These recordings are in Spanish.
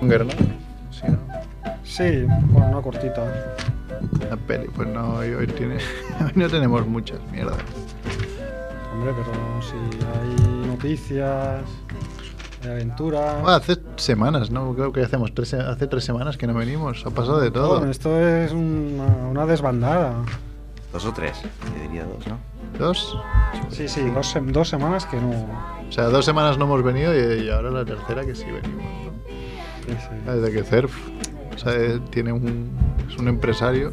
Monger, ¿no? Sí, ¿no? Sí, bueno, una cortita. La peli, pues no, hoy, hoy tiene, hoy no tenemos muchas mierdas. Hombre, pero si hay noticias, hay aventura. Ah, hace semanas, ¿no? Creo que hacemos tres, hace tres semanas que no venimos. Ha pasado de todo. Bueno, esto es una, una desbandada. Dos o tres, yo diría dos, ¿no? Dos. Sí, sí, dos, sem- dos semanas que no. O sea, dos semanas no hemos venido y, y ahora la tercera que sí venimos. Sí, sí. Desde que Cerf o sea, tiene un, es un empresario.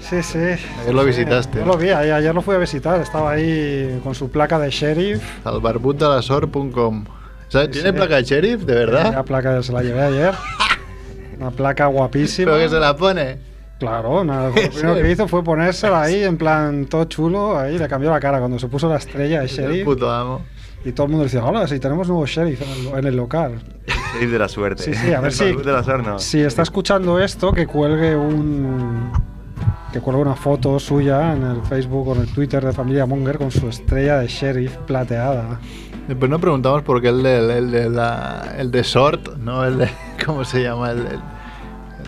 Sí, sí. Ayer lo Sí, visitaste. Yo lo vi, ayer, ayer lo fui a visitar. Estaba ahí con su placa de sheriff. Salvarbudalasor.com. O sea, Sí, ¿Tiene sí. placa de sheriff? ¿De La verdad? placa se la llevé ayer. Una placa guapísima. ¿Pero que se la pone? Claro, nada, lo primero que hizo fue ponérsela ahí en plan todo chulo. Ahí le cambió la cara cuando se puso la estrella de El sheriff. puto amo. Y todo el mundo decía, hola, si tenemos nuevo sheriff en el, en el local. De la suerte. Sí, sí, a ver El si- de la suerte, no. Si está escuchando esto, que cuelgue un. Que cuelgue una foto suya en el Facebook o en el Twitter de Familia Monger con su estrella de sheriff plateada. Después nos preguntamos por qué el de, el de, la, el de Sort, ¿no? El de, ¿Cómo se llama? El, el-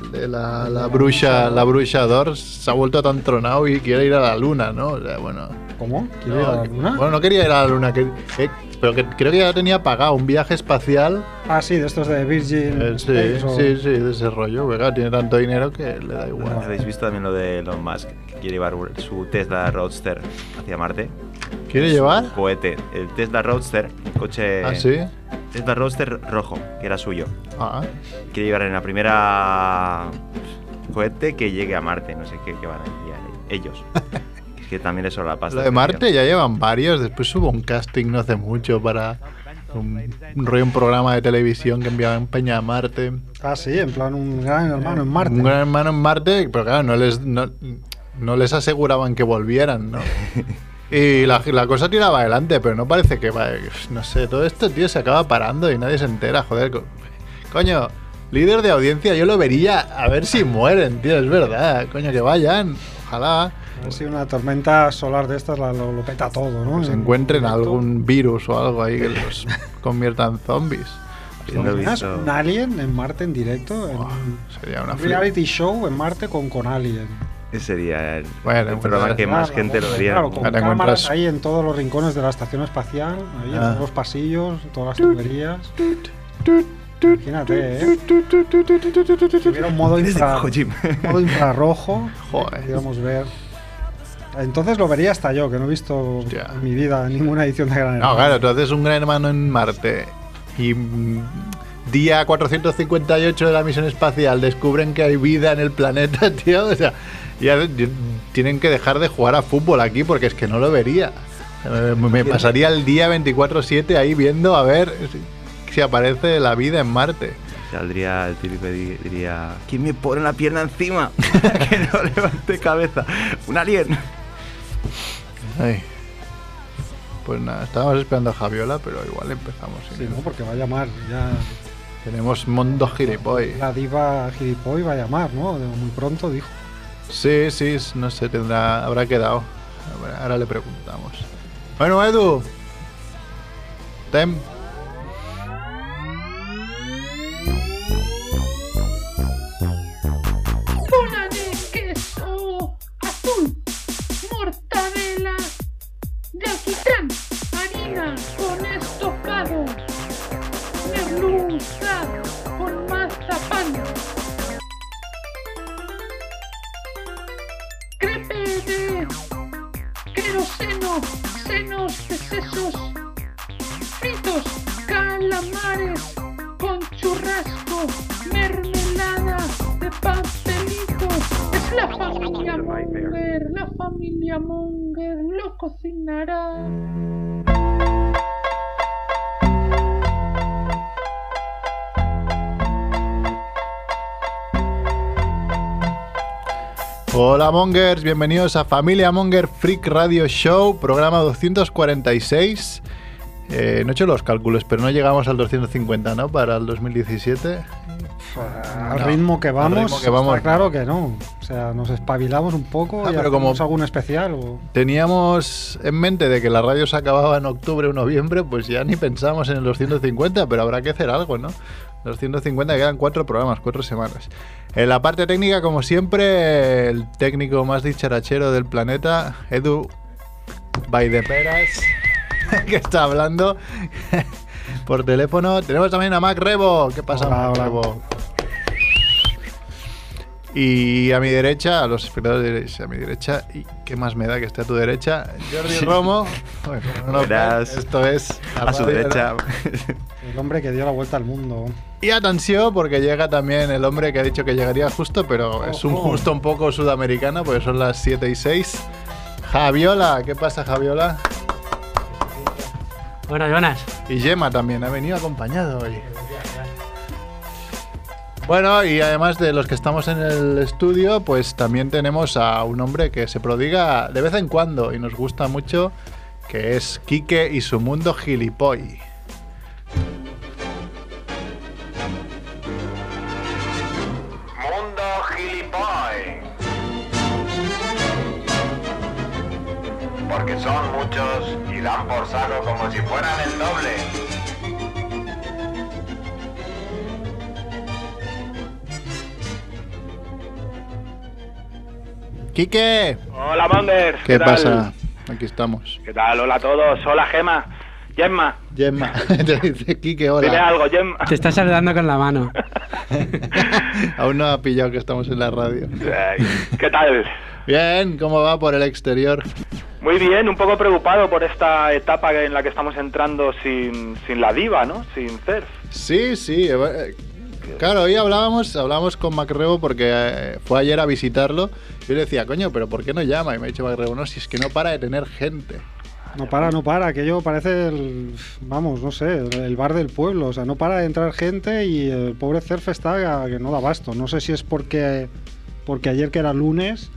el de la, la bruja, la bruja Dors se ha vuelto tan tronado y quiere ir a la luna, ¿no? O sea, bueno. ¿Cómo? ¿Quiere ir a la No, luna? Bueno, no quería ir a la luna, que, eh, pero que creo que ya tenía pagado un viaje espacial. Ah, sí, de estos de Virgin. Eh, sí, Space o- sí, sí, de ese rollo. claro, tiene tanto dinero que le da igual. ¿Habéis visto también lo de Elon Musk? Que quiere llevar su Tesla Roadster hacia Marte. ¿Quiere llevar? Cohete. El Tesla Roadster, un coche. ¿Ah, sí? Tesla Roadster rojo, que era suyo. Ah, Quiere llevar en la primera cohete que llegue a Marte. No sé qué, qué van a enviar ellos. que también eso la pasta. Lo de Marte ya llevan varios. Después hubo un casting no hace mucho para un, un rollo, un programa de televisión que enviaban Peña a Marte. Ah, sí, en plan un gran hermano en Marte. Un gran hermano en Marte, pero claro, no les, no, no les aseguraban que volvieran, ¿no? Y la, la cosa tiraba adelante, pero no parece que va. No sé, todo esto, tío, se acaba parando y nadie se entera, joder. co- Coño, líder de audiencia, yo lo vería a ver si mueren, tío, es verdad. Coño, que vayan. Ojalá A ver si una tormenta solar de estas la- lo, lo peta todo, ¿no? que se En encuentren directo. algún virus o algo ahí que los convierta en zombies. ¿Te Habiendo imaginas visto- un alien en Marte en directo? En sería una un reality show en Marte con, con alien. Ese sería el, Bueno, el programa que más Claro, gente lo vería. Claro, con Ahora cámaras encuentras- ahí en todos los rincones de la estación espacial, ahí en Ah. todos los pasillos, todas las tuberías. Imagínate, ¿eh? Si hubiera un modo, infra- infrarrojo, Joder. pudiéramos ver. Entonces lo vería hasta yo, que no he visto Hostia. en mi vida ninguna edición de Gran No, Hermano. claro, tú haces un gran hermano en Marte y mm, día 458 de la misión espacial descubren que hay vida en el planeta, tío. O sea, ya tienen que dejar de jugar a fútbol aquí porque es que no lo vería. Eh, Me, pasaría el día 24-7 ahí viendo a ver si, aparece la vida en Marte. Saldría el típico y di- diría: ¿Quién me pone la pierna encima? que no levante cabeza. Un alien. Ay. Pues nada, estábamos esperando a Javiola, pero igual empezamos. Sí. ¿no? Porque va a llamar ya. Tenemos Mondo Gilipoy. La diva Gilipoy va a llamar, ¿no? Muy pronto dijo. Sí, sí, no sé, tendrá, habrá quedado. Ahora le preguntamos. Bueno, Edu. Tem. De queroseno, senos de sesos, fritos, calamares con churrasco, mermelada de pastelito. Es la familia Munger, la familia Munger lo cocinará. Hola Mongers, bienvenidos a Familia Monger Freak Radio Show, programa 246. Eh, no he hecho los cálculos, pero no llegamos al 250, ¿no? Para el 2017. Al No, ritmo que vamos, ritmo que vamos. está claro que no. O sea, nos espabilamos un poco Ah, y pero como- algún especial. O... Teníamos en mente de que la radio se acababa en octubre o noviembre, pues ya ni pensamos en el 250, pero habrá que hacer algo, ¿no? Los 150 quedan cuatro programas, cuatro semanas. En la parte técnica, como siempre, el técnico más dicharachero del planeta, Edu Baideperas, que está hablando por teléfono. Tenemos también a Mac Rebo. ¿Qué pasa, Hola, Mac hola. Rebo? Y a mi derecha, a los espectadores diréis, a mi derecha, ¿y qué más me da que esté a tu derecha? Jordi Romo. Bueno, no Verás, esto es A su radio, derecha. El hombre que dio la vuelta al mundo. Y atención, porque llega también el hombre que ha dicho que llegaría justo, pero es un Ojo. justo un poco sudamericano, porque son las 7 y 6. Javiola, ¿qué pasa, Javiola? Buenas, buenas. Y Gemma también, ha venido acompañado hoy. Bueno, y además de los que estamos en el estudio, pues también tenemos a un hombre que se prodiga de vez en cuando y nos gusta mucho, que es Quique y su mundo gilipoy. Porque son muchos y dan por saco como si fueran el doble. ¡Quique! Hola, Monger. ¿Qué, pasa? Aquí estamos. ¿Qué tal? Hola a todos. Hola, Gema. Gemma, Gemma, te dice Quique, dime hola. algo, Gemma. Te está saludando con la mano. Aún no ha pillado que estamos en la radio. ¿Qué tal? Bien, ¿cómo va por el exterior? Muy bien, un poco preocupado por esta etapa en la que estamos entrando sin, sin la diva, ¿no? Sin Cerf. Sí, sí. Eh, Claro, hoy hablábamos, hablábamos con Macrebo porque eh, fue ayer a visitarlo. Yo le decía, coño, pero ¿por qué no llama? Y me ha dicho Macrebo, no, si es que no para de tener gente. No para, no para. Aquello parece el. Vamos, no sé, el bar del pueblo. O sea, no para de entrar gente y el pobre Cerf está que no da basto. No sé si es porque. Porque ayer que era lunes.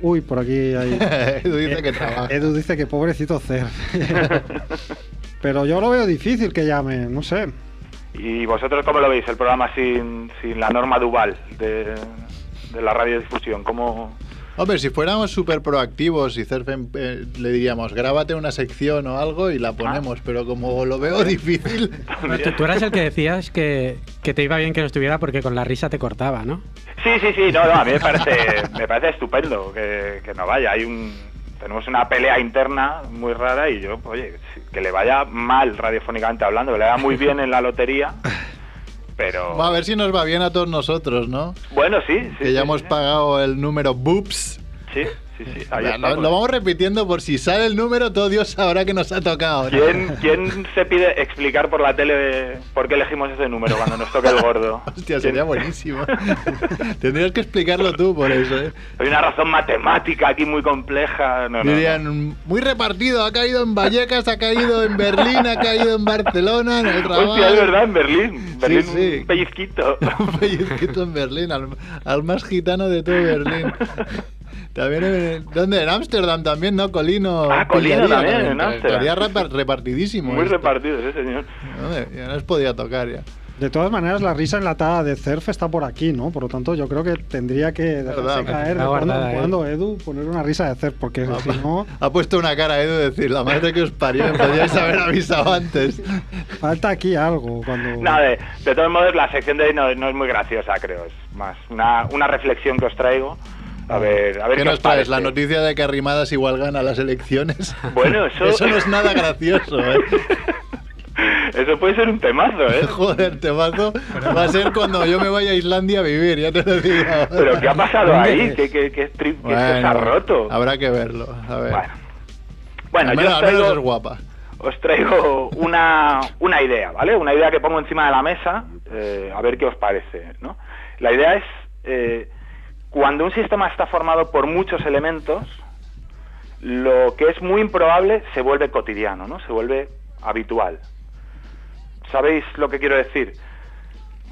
Uy, por aquí hay. Edu dice que trabaja. Edu dice que pobrecito Cerf. Pero yo lo veo difícil que llame, no sé. ¿Y vosotros cómo lo veis, el programa sin, sin la norma Duval de, de la radiodifusión? ¿Cómo...? Hombre, si fuéramos súper proactivos y Cerfen eh, le diríamos, grábate una sección o algo y la ponemos, pero como lo veo difícil, tú, tú eras el que decías que, que te iba bien que no estuviera porque con la risa te cortaba, ¿no? Sí, sí, sí, no, no, a mí me parece, me parece estupendo que, que no vaya. Hay un, tenemos una pelea interna muy rara y yo, oye, que le vaya mal radiofónicamente hablando, que le vaya muy bien en la lotería, pero... va a ver si nos va bien a todos nosotros, ¿no? Bueno, sí, sí. que ya sí, hemos sí. pagado el número Boops. Sí, sí, sí. ahí lo, vamos repitiendo por si sale el número, todo Dios sabrá que nos ha tocado. ¿no? ¿Quién, ¿Quién se pide explicar por la tele por qué elegimos ese número cuando nos toque el gordo? Hostia, ¿Quién? sería buenísimo. Tendrías que explicarlo tú por eso, ¿eh? Hay una razón matemática aquí muy compleja. No, no. Muy repartido, ha caído en Vallecas, ha caído en Berlín, ha caído en Barcelona, en el. Hostia, es verdad, en Berlín. Berlín, sí. un pellizquito. Un pellizquito en Berlín, al, al más gitano de todo Berlín. También en, ¿dónde? En Ámsterdam también, ¿no? Colino. Ah, Colino pillaría también, en Ámsterdam. Estaría repar- repartidísimo. Muy esto. repartido ese señor. Joder, ya nos podía tocar ya. De todas maneras, la risa enlatada de Cerf está por aquí, ¿no? Por lo tanto, yo creo que tendría que dejarse Verdad, caer de cuando ¿eh? cuando, Edu, poner una risa de Cerf, porque si no, Ha puesto una cara Edu de decir, la madre que os parió, me podríais haber avisado antes. falta aquí algo. Cuando... No, de, de todos modos, la sección de hoy no, no es muy graciosa, creo. Es más una, una reflexión que os traigo. A ver, a ver ¿Qué qué, nos os traes? parece. La noticia de que Arrimadas igual gana las elecciones. Bueno, eso... Eso no es nada gracioso, ¿eh? eso puede ser un temazo, ¿eh? Joder, temazo. Va a ser cuando yo me vaya a Islandia a vivir, ya te lo digo. ahora. Pero ¿qué ha pasado ahí? ¿Qué, qué, qué, strip- qué Bueno, se ha roto? Habrá que verlo. A ver. Bueno, bueno al yo menos, os menos es traigo, guapa. os traigo una, una idea, ¿vale? Una idea que pongo encima de la mesa, eh, a ver qué os parece, ¿no? La idea es, eh, cuando un sistema está formado por muchos elementos, lo que es muy improbable se vuelve cotidiano, ¿no? Se vuelve habitual. ¿Sabéis lo que quiero decir?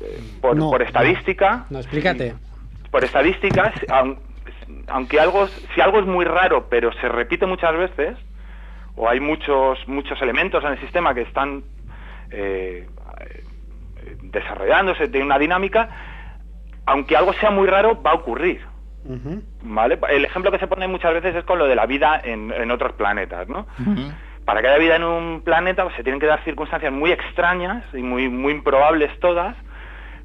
Eh, por, No, por no. estadística, No, explícate. por estadísticas, aun- aunque algo, si algo es muy raro pero se repite muchas veces, o hay muchos, muchos elementos en el sistema que están eh, eh, desarrollándose, tiene una dinámica, aunque algo sea muy raro, va a ocurrir. ¿Vale? El ejemplo que se pone muchas veces es con lo de la vida en, en otros planetas, ¿no? Para que haya vida en un planeta pues, se tienen que dar circunstancias muy extrañas y muy, muy improbables todas,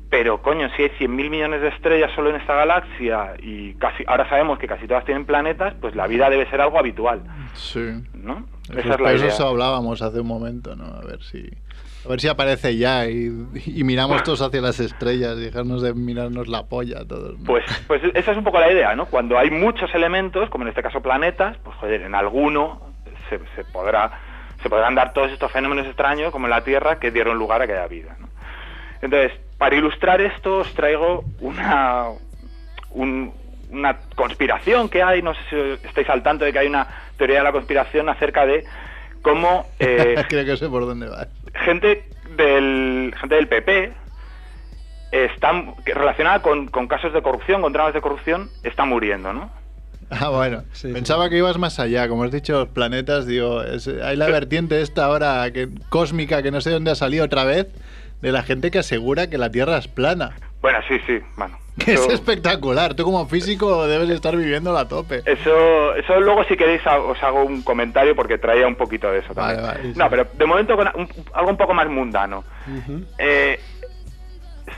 pero coño, si hay 100.000 millones de estrellas solo en esta galaxia y casi ahora sabemos que casi todas tienen planetas, pues la vida debe ser algo habitual, Sí. ¿no? Eso, Esa es la por eso idea. eso hablábamos hace un momento, ¿no? A ver si a ver si aparece ya y, y miramos todos hacia las estrellas y dejarnos de mirarnos la polla todos. ¿no? Pues, pues esa es un poco la idea, ¿no? Cuando hay muchos elementos, como en este caso planetas, pues joder, en alguno se, se podrá se podrán dar todos estos fenómenos extraños, como en la Tierra, que dieron lugar a que haya vida. ¿no? Entonces, para ilustrar esto, os traigo una, un- una conspiración que hay, no sé si estáis al tanto de que hay una teoría de la conspiración acerca de cómo eh, Creo que sé por dónde va. Gente del gente del PP están que- relacionada con, con casos de corrupción, con dramas de corrupción, está muriendo, ¿no? Ah, bueno. Sí, sí. Pensaba que ibas más allá. Como has dicho, los planetas, digo, es- hay la vertiente esta ahora que, cósmica que no sé dónde ha salido otra vez, de la gente que asegura que la Tierra es plana. Bueno, sí, sí, bueno. Que es espectacular. Tú como físico debes estar viviendo a tope. Eso, eso luego si queréis os hago un comentario porque traía un poquito de eso también. Vale, vale. No, pero de momento con un- algo un poco más mundano. Eh,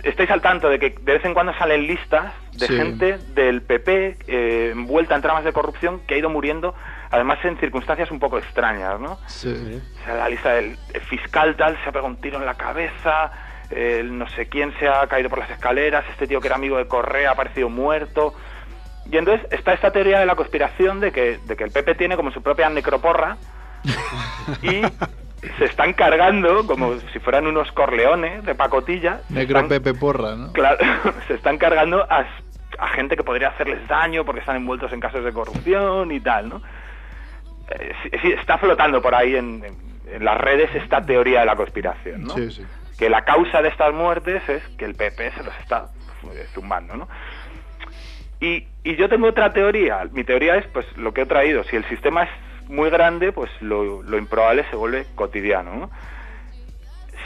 estáis al tanto de que de vez en cuando salen listas de Sí. gente del PP eh, envuelta en tramas de corrupción que ha ido muriendo, además en circunstancias un poco extrañas, ¿no? Sí. O sea, la lista del el fiscal tal se ha pegado un tiro en la cabeza, el no sé quién se ha caído por las escaleras, este tío que era amigo de Correa ha aparecido muerto. Y entonces está esta teoría de la conspiración de que, de que el PP tiene como su propia necroporra y se están cargando como si fueran unos corleones de pacotilla. se Necro están- Pepe Porra, ¿no? Claro, se están cargando a, a gente que podría hacerles daño porque están envueltos en casos de corrupción y tal, ¿no? Eh, sí, sí, está flotando por ahí en, en- en las redes esta teoría de la conspiración, ¿no? Sí, sí. Que la causa de estas muertes es que el PP se los está eh, zumbando, ¿no? Y, y yo tengo otra teoría. Mi teoría es, pues, lo que he traído. Si el sistema es muy grande, pues lo, lo improbable se vuelve cotidiano, ¿no?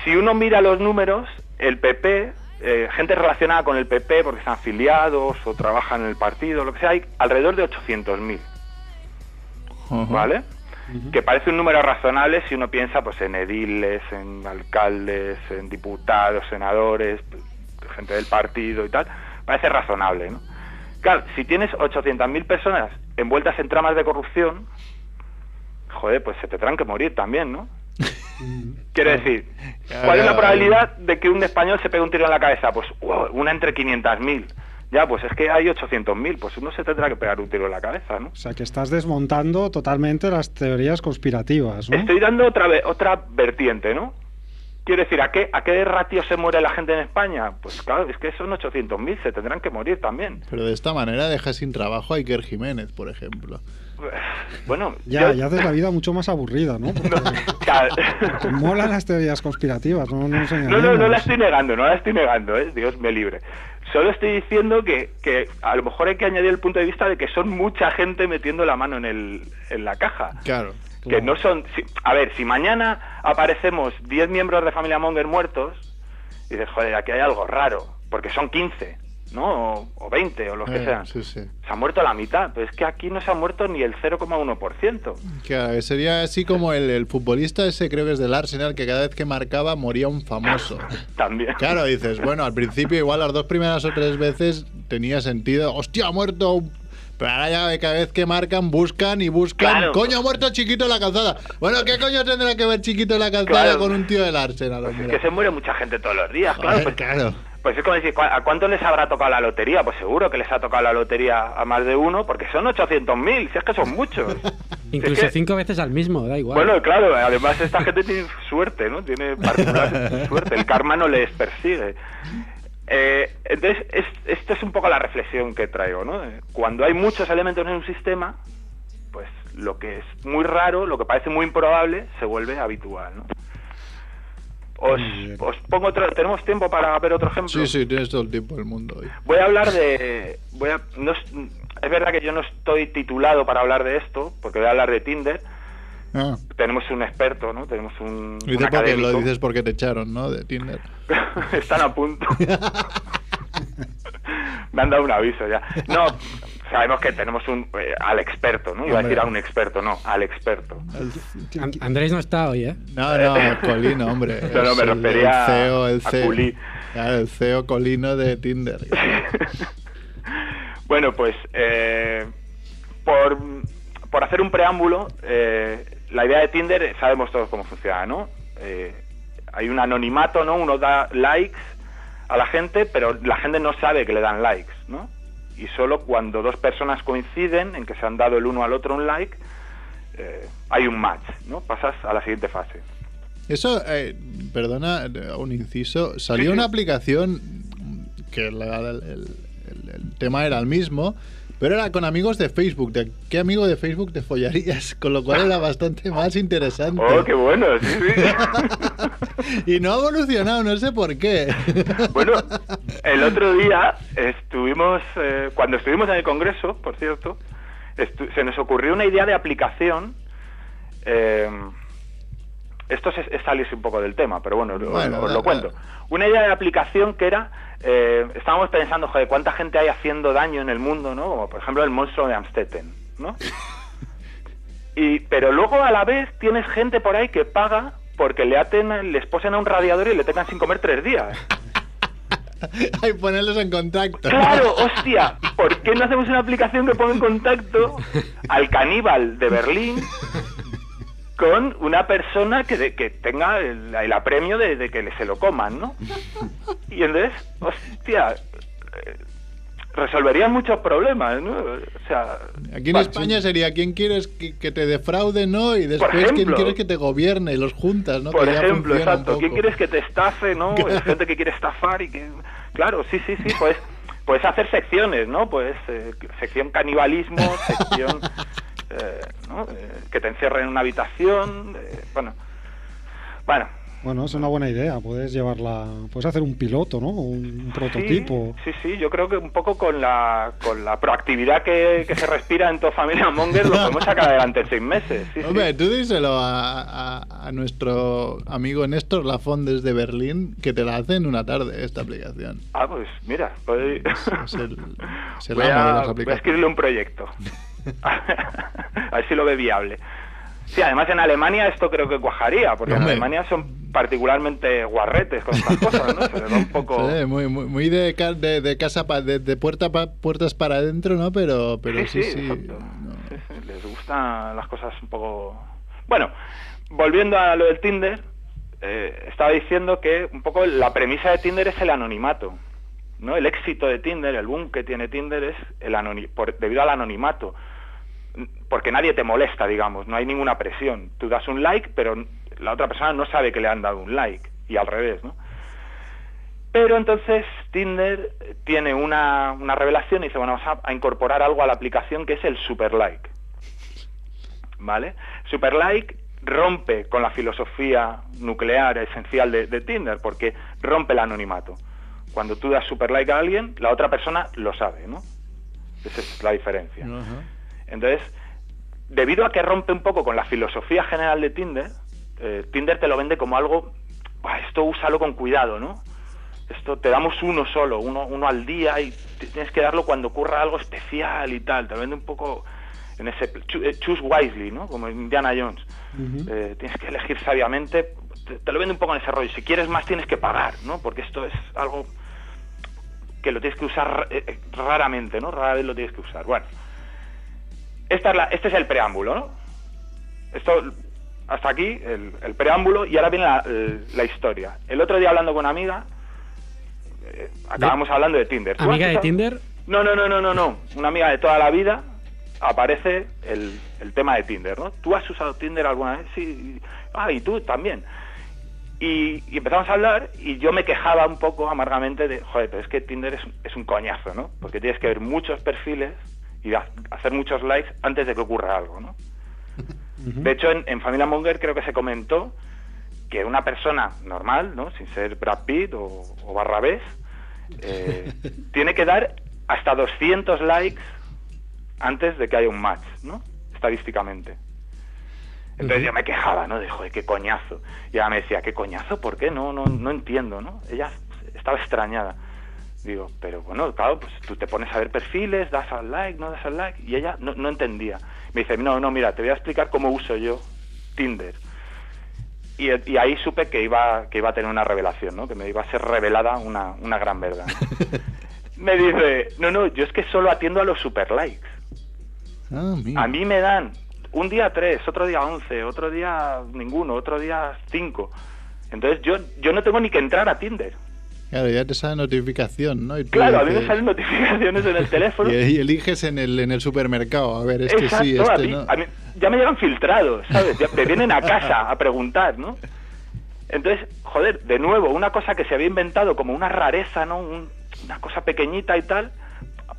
si uno mira los números, el PP, eh, gente relacionada con el PP porque están afiliados o trabajan en el partido, lo que sea, hay alrededor de 800.000, Ujú. ¿vale? Que parece un número razonable si uno piensa pues en ediles, en alcaldes, en diputados, senadores, gente del partido y tal, parece razonable, ¿no? Claro, si tienes 800.000 personas envueltas en tramas de corrupción, joder, pues se tendrán que morir también, ¿no? Quiero decir, ¿cuál es la probabilidad de que un español se pegue un tiro en la cabeza? Pues wow, una entre 500.000. Ya, pues es que hay 800.000, pues uno se tendrá que pegar un tiro en la cabeza, ¿no? O sea, que estás desmontando totalmente las teorías conspirativas, ¿no? Estoy dando otra, ve- otra vertiente, ¿no? Quiero decir, ¿a qué, ¿a qué ratio se muere la gente en España? Pues claro, es que son 800.000, se tendrán que morir también. Pero de esta manera deja sin trabajo a Iker Jiménez, por ejemplo. Bueno, Ya, yo- ya haces la vida mucho más aburrida, ¿no? Te molan las teorías conspirativas, no No, no, engañemos. no la estoy negando, no la estoy negando, ¿eh? Dios me libre. Solo estoy diciendo que, que a lo mejor hay que añadir el punto de vista de que son mucha gente metiendo la mano en, el, en la caja. Claro. Que no son... si- a ver, si mañana aparecemos 10 miembros de Familia Monger muertos, dices, joder, aquí hay algo raro, porque son 15, ¿no? O, o 20, o los que Eh, sean. sí, sí. Se ha muerto la mitad, pero es que aquí no se ha muerto ni el 0,1%. Claro, que sería así como el, el futbolista ese, creo que es del Arsenal, que cada vez que marcaba moría un famoso. También. Claro, dices, bueno, al principio igual las dos primeras o tres veces tenía sentido, hostia, ha muerto un- Pero ahora ya cada vez que marcan, buscan y buscan. Claro. Coño, ha muerto chiquito en la calzada. Bueno, ¿qué coño tendrá que ver chiquito en la calzada Claro. con un tío del Arsenal? Pues es que se muere mucha gente todos los días, claro. Pues, claro. Pues es como decir, ¿cu- ¿a cuánto les habrá tocado la lotería? Pues seguro que les ha tocado la lotería a más de uno, porque son 800.000, si es que son muchos. Incluso que- cinco veces al mismo, da igual. Bueno, claro, además esta gente tiene suerte, ¿no? Tiene particular suerte, el karma no les persigue. Eh, entonces, es, esto es un poco la reflexión que traigo, ¿no? Eh, Cuando hay muchos elementos en un sistema, pues lo que es muy raro, lo que parece muy improbable, se vuelve habitual, ¿no? Os, os pongo otro... ¿Tenemos tiempo para ver otro ejemplo? Sí, sí, tienes todo el tiempo del mundo hoy. Voy a hablar de. Voy a, no es, verdad que yo no estoy titulado para hablar de esto, porque voy a hablar de Tinder, Ah. tenemos un experto, ¿no? Tenemos un, un porque lo dices porque te echaron, ¿no? De Tinder. Están a punto. Me han dado un aviso ya. No, sabemos que tenemos un eh, al experto, ¿no? Iba a decir a un experto, no, al experto. An- Andrés no está hoy, ¿eh? No, no, Colino, hombre. No, no, me el- refería el CEO, el a CEO. Culí. Claro, el CEO Colino de Tinder. Bueno, pues eh, por, por hacer un preámbulo, eh, la idea de Tinder eh, sabemos todos cómo funciona, ¿no? Eh, hay un anonimato, ¿no? Uno da likes a la gente, pero la gente no sabe que le dan likes, ¿no? Y solo cuando dos personas coinciden en que se han dado el uno al otro un like, eh, hay un match, ¿no? Pasas a la siguiente fase. Eso, eh, perdona, eh, un inciso. Salió Sí, sí. una aplicación que la- el, el- el tema era el mismo, pero era con amigos de Facebook. ¿De qué amigo de Facebook te follarías? Con lo cual era bastante más interesante. ¡Oh, qué bueno! Sí, sí. Y no ha evolucionado, no sé por qué. Bueno, el otro día estuvimos, eh, cuando estuvimos en el Congreso, por cierto, se nos ocurrió una idea de aplicación. eh, esto es, es salirse un poco del tema, pero bueno, Bueno, os lo cuento. Una idea de aplicación que era, eh, estábamos pensando, joder, ¿cuánta gente hay haciendo daño en el mundo, no? Como por ejemplo el monstruo de Amstetten, ¿no? Y, pero luego a la vez tienes gente por ahí que paga porque le aten, les posen a un radiador y le tengan sin comer tres días. Hay ponerlos en contacto. Claro, hostia, ¿por qué no hacemos una aplicación que ponga en contacto al caníbal de Berlín con una persona que, de- que tenga el, el apremio de, de que le- se lo coman, ¿no? Y entonces, hostia, eh, resolverían muchos problemas, ¿no? O sea, Aquí en España sería quién quieres que, que te defraude, ¿no? Y después quién quieres que te gobierne y los juntas, ¿no? Por Que ejemplo, exacto. ¿Quién quieres que te estafe, no? Gente que quiere estafar y que... Claro, sí, sí, sí, pues... Puedes hacer secciones, ¿no? Pues eh, sección canibalismo, sección eh, ¿no? Eh, que te encierren en una habitación, eh, bueno, bueno, Bueno, es una buena idea. Puedes llevarla, puedes hacer un piloto, ¿no? Un prototipo. Sí, sí, sí, yo creo que un poco con la, con la proactividad que, que se respira en toda familia Monger lo podemos sacar adelante en seis meses. Sí, sí. Hombre, tú díselo a, a- a nuestro amigo Néstor Lafón desde Berlín, que te la hace en una tarde esta aplicación. Ah, pues mira, voy, Es el, es el voy, amo de a, las voy a aplicaciones. escribirle un proyecto. a ver si lo ve viable. Sí, además en Alemania esto creo que cuajaría, porque Hombre. en Alemania son particularmente guarretes con estas cosas, ¿no? Se les da un poco... Sí, muy, muy, muy de, de, de casa pa- de, de puerta pa- puertas para adentro, ¿no? Pero, pero sí, sí. no. Les gustan las cosas un poco... Bueno, volviendo a lo del Tinder, eh, estaba diciendo que un poco la premisa de Tinder es el anonimato. ¿no? El éxito de Tinder, el boom que tiene Tinder es el por- debido al anonimato. Porque nadie te molesta, digamos, no hay ninguna presión. Tú das un like, pero la otra persona no sabe que le han dado un like, y al revés, ¿no? Pero entonces Tinder tiene una, una revelación y dice, bueno, vamos a, incorporar algo a la aplicación que es el super like. ¿Vale? Super like rompe con la filosofía nuclear esencial de, de Tinder, porque rompe el anonimato. Cuando tú das super like a alguien, la otra persona lo sabe, ¿no? Esa es la diferencia. Ajá. Entonces, debido a que rompe un poco con la filosofía general de Tinder, eh, Tinder te lo vende como algo, "Buah, esto úsalo con cuidado, ¿no? Esto te damos uno solo, uno, uno al día y tienes que darlo cuando ocurra algo especial y tal. Te lo vende un poco en ese eh, choose wisely, ¿no? Como Indiana Jones. Eh, tienes que elegir sabiamente. Te, te lo vende un poco en ese rollo. Si quieres más tienes que pagar, ¿no? Porque esto es algo que lo tienes que usar eh, raramente, ¿no? Rara vez lo tienes que usar. Bueno, esta es la- este es el preámbulo, ¿no? Esto, hasta aquí, el, el preámbulo, y ahora viene la, la historia. El otro día hablando con una amiga, eh, acabamos hablando de Tinder. ¿Tú has ¿Amiga de Tinder? No, no, no, no, no, no. Una amiga de toda la vida aparece el, el tema de Tinder, ¿no? ¿Tú has usado Tinder alguna vez? Sí. Ah, y tú también. Y, y empezamos a hablar y yo me quejaba un poco amargamente de, joder, pero es que Tinder es, es un coñazo, ¿no? Porque tienes que ver muchos perfiles y ha- hacer muchos likes antes de que ocurra algo, ¿no? De hecho, en, en Familia Monger creo que se comentó que una persona normal, ¿no? Sin ser Brad Pitt o, o Barrabés, eh, tiene que dar hasta 200 likes antes de que haya un match, ¿no? Estadísticamente. Entonces yo me quejaba, ¿no? De, joder, qué coñazo. Y ella me decía, ¿qué coñazo? ¿Por qué? No, no, no entiendo, ¿no? Ella estaba extrañada. Digo, pero bueno, claro, pues tú te pones a ver perfiles, das al like, no das al like, y ella no, no entendía. Me dice, no, no, mira, te voy a explicar cómo uso yo Tinder. Y, y ahí supe que iba, que iba a tener una revelación, ¿no? Que me iba a ser revelada una, una gran verdad. me dice, no, no, yo es que solo atiendo a los super likes. Ah. A mí me dan un día tres, otro día once, otro día ninguno, otro día cinco. Entonces yo, yo no tengo ni que entrar a Tinder. Claro, ya te sale notificación, ¿no? Y tú Claro, a mí me salen notificaciones en el teléfono. y, y eliges en el, en el supermercado. A ver, este Exacto, sí, a este mí- no. a mí- ya me llegan filtrados, ¿sabes? Ya me vienen a casa a preguntar, ¿no? Entonces, joder, de nuevo, una cosa que se había inventado como una rareza, ¿no? Un- una cosa pequeñita y tal,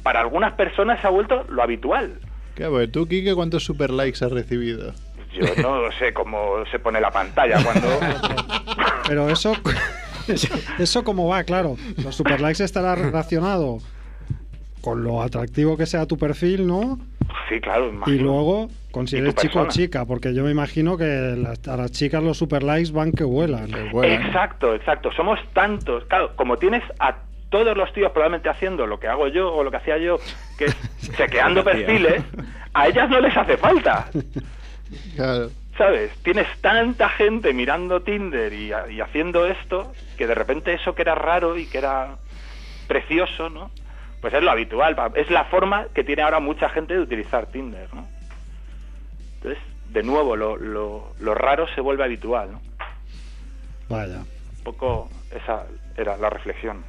para algunas personas se ha vuelto lo habitual. Claro, pues tú, Kike, ¿cuántos super likes has recibido? Yo no sé cómo se pone la pantalla cuando... Pero eso, eso cómo va, claro. Los super likes estará relacionado con lo atractivo que sea tu perfil, ¿no? Sí, claro, Y luego, con si Y tu eres chico o chica, porque yo me imagino que las- a las chicas los super likes van que vuelan. Que vuelan. Exacto, exacto. Somos tantos. Claro, como tienes a todos los tíos probablemente haciendo lo que hago yo o lo que hacía yo, que es chequeando perfiles, a ellas no les hace falta. Claro. ¿Sabes? Tienes tanta gente mirando Tinder y, y haciendo esto que de repente eso que era raro y que era precioso, ¿no? Pues es lo habitual, es la forma que tiene ahora mucha gente de utilizar Tinder, ¿no? Entonces, de nuevo, lo, lo, lo raro se vuelve habitual, ¿no? Vaya. Un poco esa era la reflexión.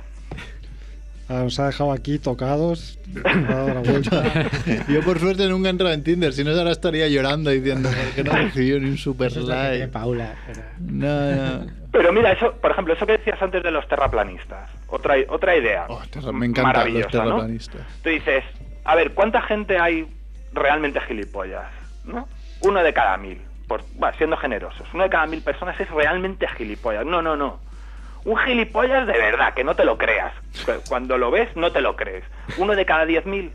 Nos ha dejado aquí tocados. la vuelta. Yo por suerte nunca he entrado en Tinder, si no ahora estaría llorando diciendo "¿Por qué no recibió ni un super Eso que like. Paula. pero- No, no. Pero mira, eso, por ejemplo, eso que decías antes de los terraplanistas, otra, otra idea Oh, terra- me encantan los terraplanistas. Tú dices, a ver, ¿cuánta gente hay realmente gilipollas? ¿No? Uno de cada mil, por, bueno, siendo generosos. Uno de cada mil personas es realmente gilipollas. No, no, no. Un gilipollas de verdad, que no te lo creas. Cu- Cuando lo ves, no te lo crees. Uno de cada diez mil.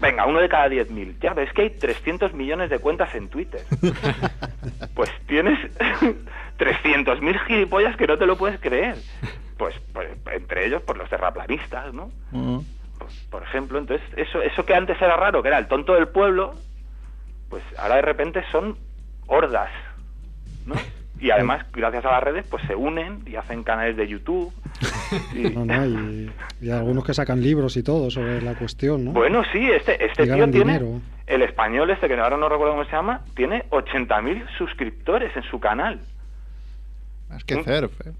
Venga, uno de cada diez mil. Ya ves que hay 300 millones de cuentas en Twitter. Pues tienes 300.000 gilipollas que no te lo puedes creer. Pues, pues, entre ellos, por los terraplanistas, ¿no? Oh. Por, por ejemplo, entonces, eso, eso que antes era raro, que era el tonto del pueblo, pues ahora de repente son hordas, ¿no? Y además, gracias a las redes, pues se unen y hacen canales de YouTube. y- No, no, y, y algunos que sacan libros y todo sobre la cuestión, ¿no? Bueno, sí, este, este tío tiene, dinero. el español este, que ahora no recuerdo cómo se llama, tiene 80.000 suscriptores en su canal. Más que. Cerf, eh.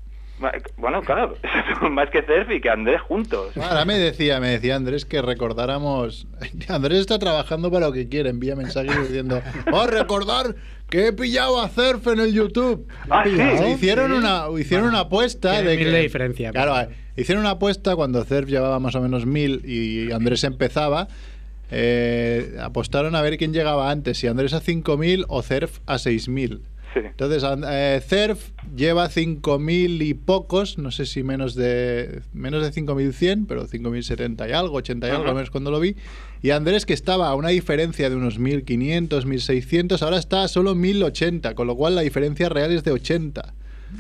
Bueno, claro, más que Cerf y que Andrés juntos. Ahora me decía, me decía Andrés que recordáramos. Andrés está trabajando para lo que quiere, envía mensajes diciendo, oh, recordar que he pillado a Cerf en el YouTube. Ah, sí. Hicieron una, hicieron una apuesta de mil que, de diferencia, Claro, pero- eh, hicieron una apuesta cuando Cerf llevaba más o menos mil y Andrés empezaba. eh, apostaron a ver quién llegaba antes, si Andrés a 5000 o Cerf a 6000. Sí. Entonces, eh, Cerf lleva 5.000 y pocos, no sé si menos de menos de 5.100, pero 5.070 y algo, 80 y algo, Ajá. al menos cuando lo vi. Y Andrés, que estaba a una diferencia de unos 1.500, 1.600, ahora está a solo 1.080, con lo cual la diferencia real es de 80.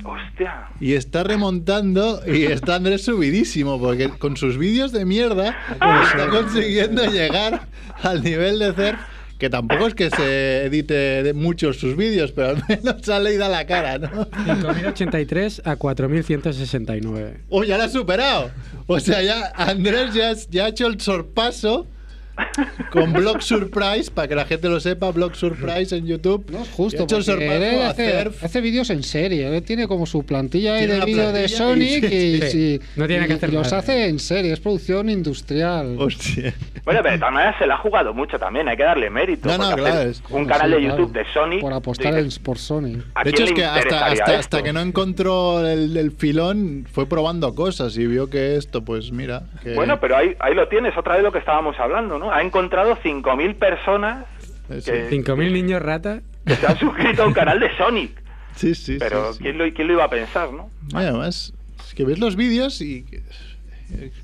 Hostia. Y está remontando y está Andrés subidísimo, porque con sus vídeos de mierda está consiguiendo llegar al nivel de Cerf, que tampoco es que se edite de muchos sus vídeos, pero al menos sale y da la cara, ¿no? 5.083 a 4.169. ¡Oh, ya la ha superado! O sea, ya Andrés ya, ya ha hecho el sorpaso con Blog Surprise, para que la gente lo sepa, Blog Surprise en YouTube. No es justo, hecho porque hace, hace vídeos en serie. Él tiene como su plantilla de vídeo de Sonic y- y, sí. sí, No tiene y- que hacer y los nada. hace en serie. Es producción industrial. Hostia. Bueno, pero de todas maneras se la ha jugado mucho también, hay que darle mérito. No, no, claro, hacer es- un canal de claro. YouTube de Sony. Por apostar en, por Sony. ¿a De hecho, es que hasta, hasta, que no encontró el, el filón, fue probando cosas y vio que esto, pues mira. Que, Bueno, pero ahí, ahí lo tienes, otra vez lo que estábamos hablando, ¿no? Ha encontrado 5.000 personas Eh, sí. que, 5.000 niños rata. que se han suscrito a un canal de Sonic. Sí, sí, Pero sí, sí. ¿quién, lo, ¿quién lo iba a pensar, no? Además, es que ves los vídeos y,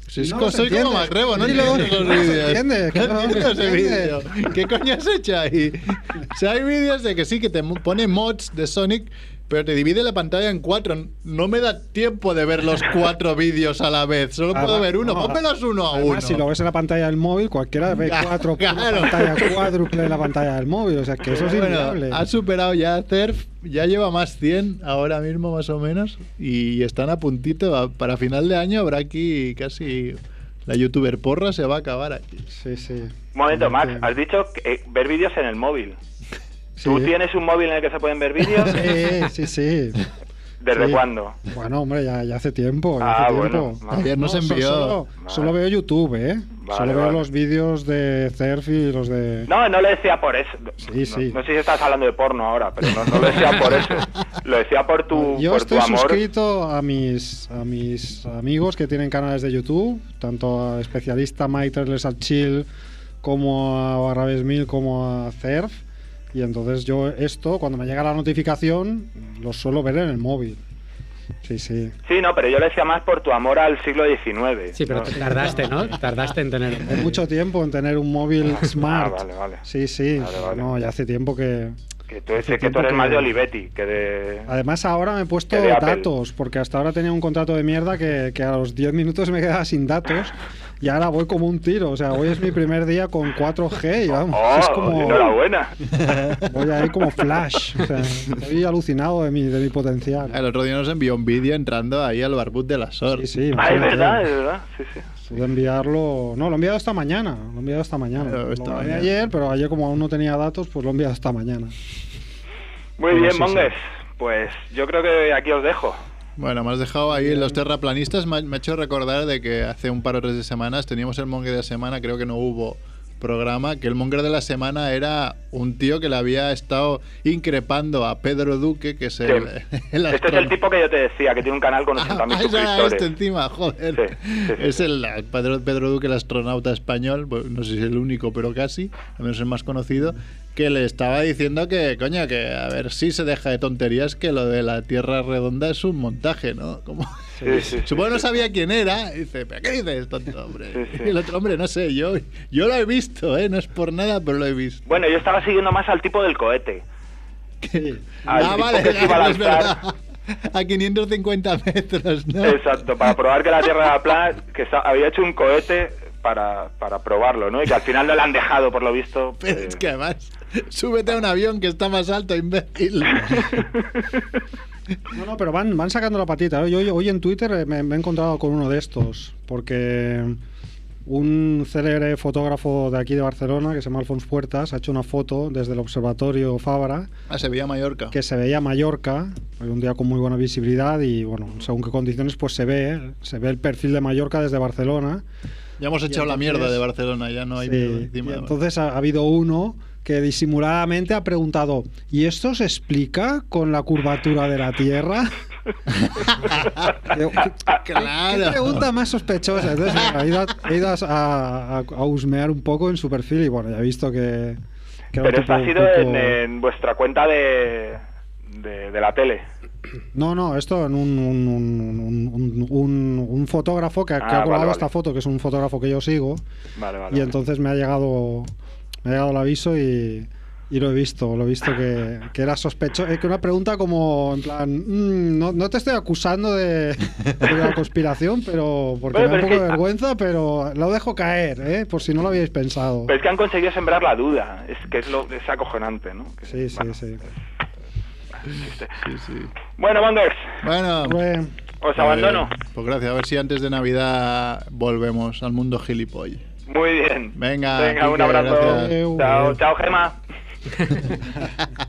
Si es No soy como. Macrebo, no entiendo los vídeos. entiende, No entiendo ese se vídeo. ¿Qué coño has hecho ahí? O sea, hay vídeos de que sí, que te mu- pone mods de Sonic, pero te divide la pantalla en cuatro. No me da tiempo de ver los cuatro vídeos a la vez. Solo puedo ver uno. no, Pónmelos uno a Además, uno. si lo ves en la pantalla del móvil, cualquiera ve Claro, cuatro claro. pantalla cuádruple en la pantalla del móvil. O sea, que eso es Bueno, inviable. ha superado ya Cerf, ya lleva más 100 ahora mismo más o menos y están a puntito. Para final de año habrá aquí casi la youtuber porra se va a acabar aquí. Sí, sí. Un momento, Max, has dicho que, eh, ver vídeos en el móvil. ¿Tú tienes un móvil en el que se pueden ver vídeos? Sí, sí, sí. ¿Desde Sí. cuándo? Bueno, hombre, ya, ya hace tiempo. ya Ah, hace bueno, tiempo. Ayer nos envió. Solo, solo veo YouTube, ¿eh? Vale, solo veo vale. los vídeos de Cerf y los de. No, no lo decía por eso. Sí, no, sí. no sé si estás hablando de porno ahora, pero no, no lo decía por eso. Lo decía por tu, Yo por estoy tu amor. suscrito a mis, a mis amigos que tienen canales de YouTube, tanto a especialista Mike Chill, como a Barrabes Mil, como a Cerf. Y entonces yo esto, cuando me llega la notificación, lo suelo ver en el móvil. Sí, sí. Sí, no, pero yo lo decía más por tu amor al siglo XIX. Sí, pero tardaste, ¿no? Tardaste en tener. Hay mucho tiempo en tener un móvil smart. Ah, vale, vale. Sí, sí. Vale, vale. No, ya hace tiempo que... Que tú, que eres que- más de Olivetti que de... Además ahora me he puesto datos, porque hasta ahora tenía un contrato de mierda que, que a los 10 minutos me quedaba sin datos y ahora voy como un tiro. O sea, hoy es mi primer día con 4G y vamos, ¡Oh, es como... enhorabuena! Voy ahí como flash. O sea, estoy alucinado de mi, de mi potencial. El otro día nos envió un vídeo entrando ahí al barbut de la SOR. Sí, sí. Ah, es verdad, es verdad. Sí, sí. Pude enviarlo... No, lo he enviado esta mañana. Lo he enviado esta mañana. Claro, esta lo grabé mañana. ayer, pero ayer como aún no tenía datos, pues lo he enviado esta mañana. Muy Bueno, bien, Mongues. Pues yo creo que aquí os dejo. Bueno, me has dejado ahí los terraplanistas. Me ha, me ha hecho recordar de que hace un par o tres de semanas teníamos el monger de la semana. Creo que no hubo programa. Que el monger de la semana era un tío que le había estado increpando a Pedro Duque, que es el, Sí. el Este es el tipo que yo te decía, que tiene un canal con 80.000 Ah, suscriptores. este encima, joder. Sí, sí, sí. Es el Pedro, Pedro Duque, el astronauta español, no sé si es el único, pero casi, al menos el más conocido, que le estaba diciendo que, coño, que a ver si se deja de tonterías, que lo de la Tierra redonda es un montaje, ¿no? Como... Sí, sí, sí, Supongo que no sí. sabía quién era. Y dice, ¿pero qué dices, tonto, hombre? Y el otro, hombre, no sé, yo, yo lo he visto, ¿eh? No es por nada, pero lo he visto. Bueno, yo estaba siguiendo más al tipo del cohete. Al ah, tipo vale, que se iba a es lanzar. verdad. A 550 metros, ¿no? Exacto, para probar que la Tierra era plana, que había hecho un cohete para, para probarlo, ¿no? Y que al final no le han dejado, por lo visto. Pero eh, es que además, súbete a un avión que está más alto, imbécil. No, no, pero van, van sacando la patita. Hoy, hoy, hoy en Twitter eh, me, me he encontrado con uno de estos, porque un célebre fotógrafo de aquí de Barcelona, que se llama Alfons Puertas, ha hecho una foto desde el Observatorio Fabra, A Sevilla, Mallorca. que se veía Mallorca, un día con muy buena visibilidad y, bueno, según qué condiciones, pues se ve, se ve el perfil de Mallorca desde Barcelona. Ya hemos echado la mierda de Barcelona, ya no hay Sí, y entonces ha, ha habido uno que disimuladamente ha preguntado, ¿y esto se explica con la curvatura de la Tierra? ¿qué- claro. ¿Qué pregunta más sospechosa? Entonces he ido, a, he ido a, a- a husmear un poco en su perfil y bueno, ya he visto que... Pero esto tipo ha sido poco- en, en vuestra cuenta de, de, de la tele. No, no, esto en un, un, un- un- un- un fotógrafo que, ha- que Ah, vale, colgado vale. esta foto, que es un fotógrafo que yo sigo, Vale, vale. y vale. entonces me ha llegado me ha llegado el aviso y, y lo he visto, lo he visto que, que era sospechoso. Es que una pregunta como, en plan, mm, no, no te estoy acusando de, de la conspiración, pero porque Bueno, me da un poco es de que- vergüenza, pero lo dejo caer, ¿eh? por si no lo habíais pensado. Pero es que han conseguido sembrar la duda. Es que es, lo, es acojonante, ¿no? Que- Sí, sí, bueno, sí. chiste. Sí, sí. Bueno, Mongers, Bueno, Bueno, os abandono. eh, pues gracias. A ver si antes de Navidad volvemos al mundo gilipoll. Muy bien. Venga, Venga, un abrazo. gracias. Chao, chao, Gema.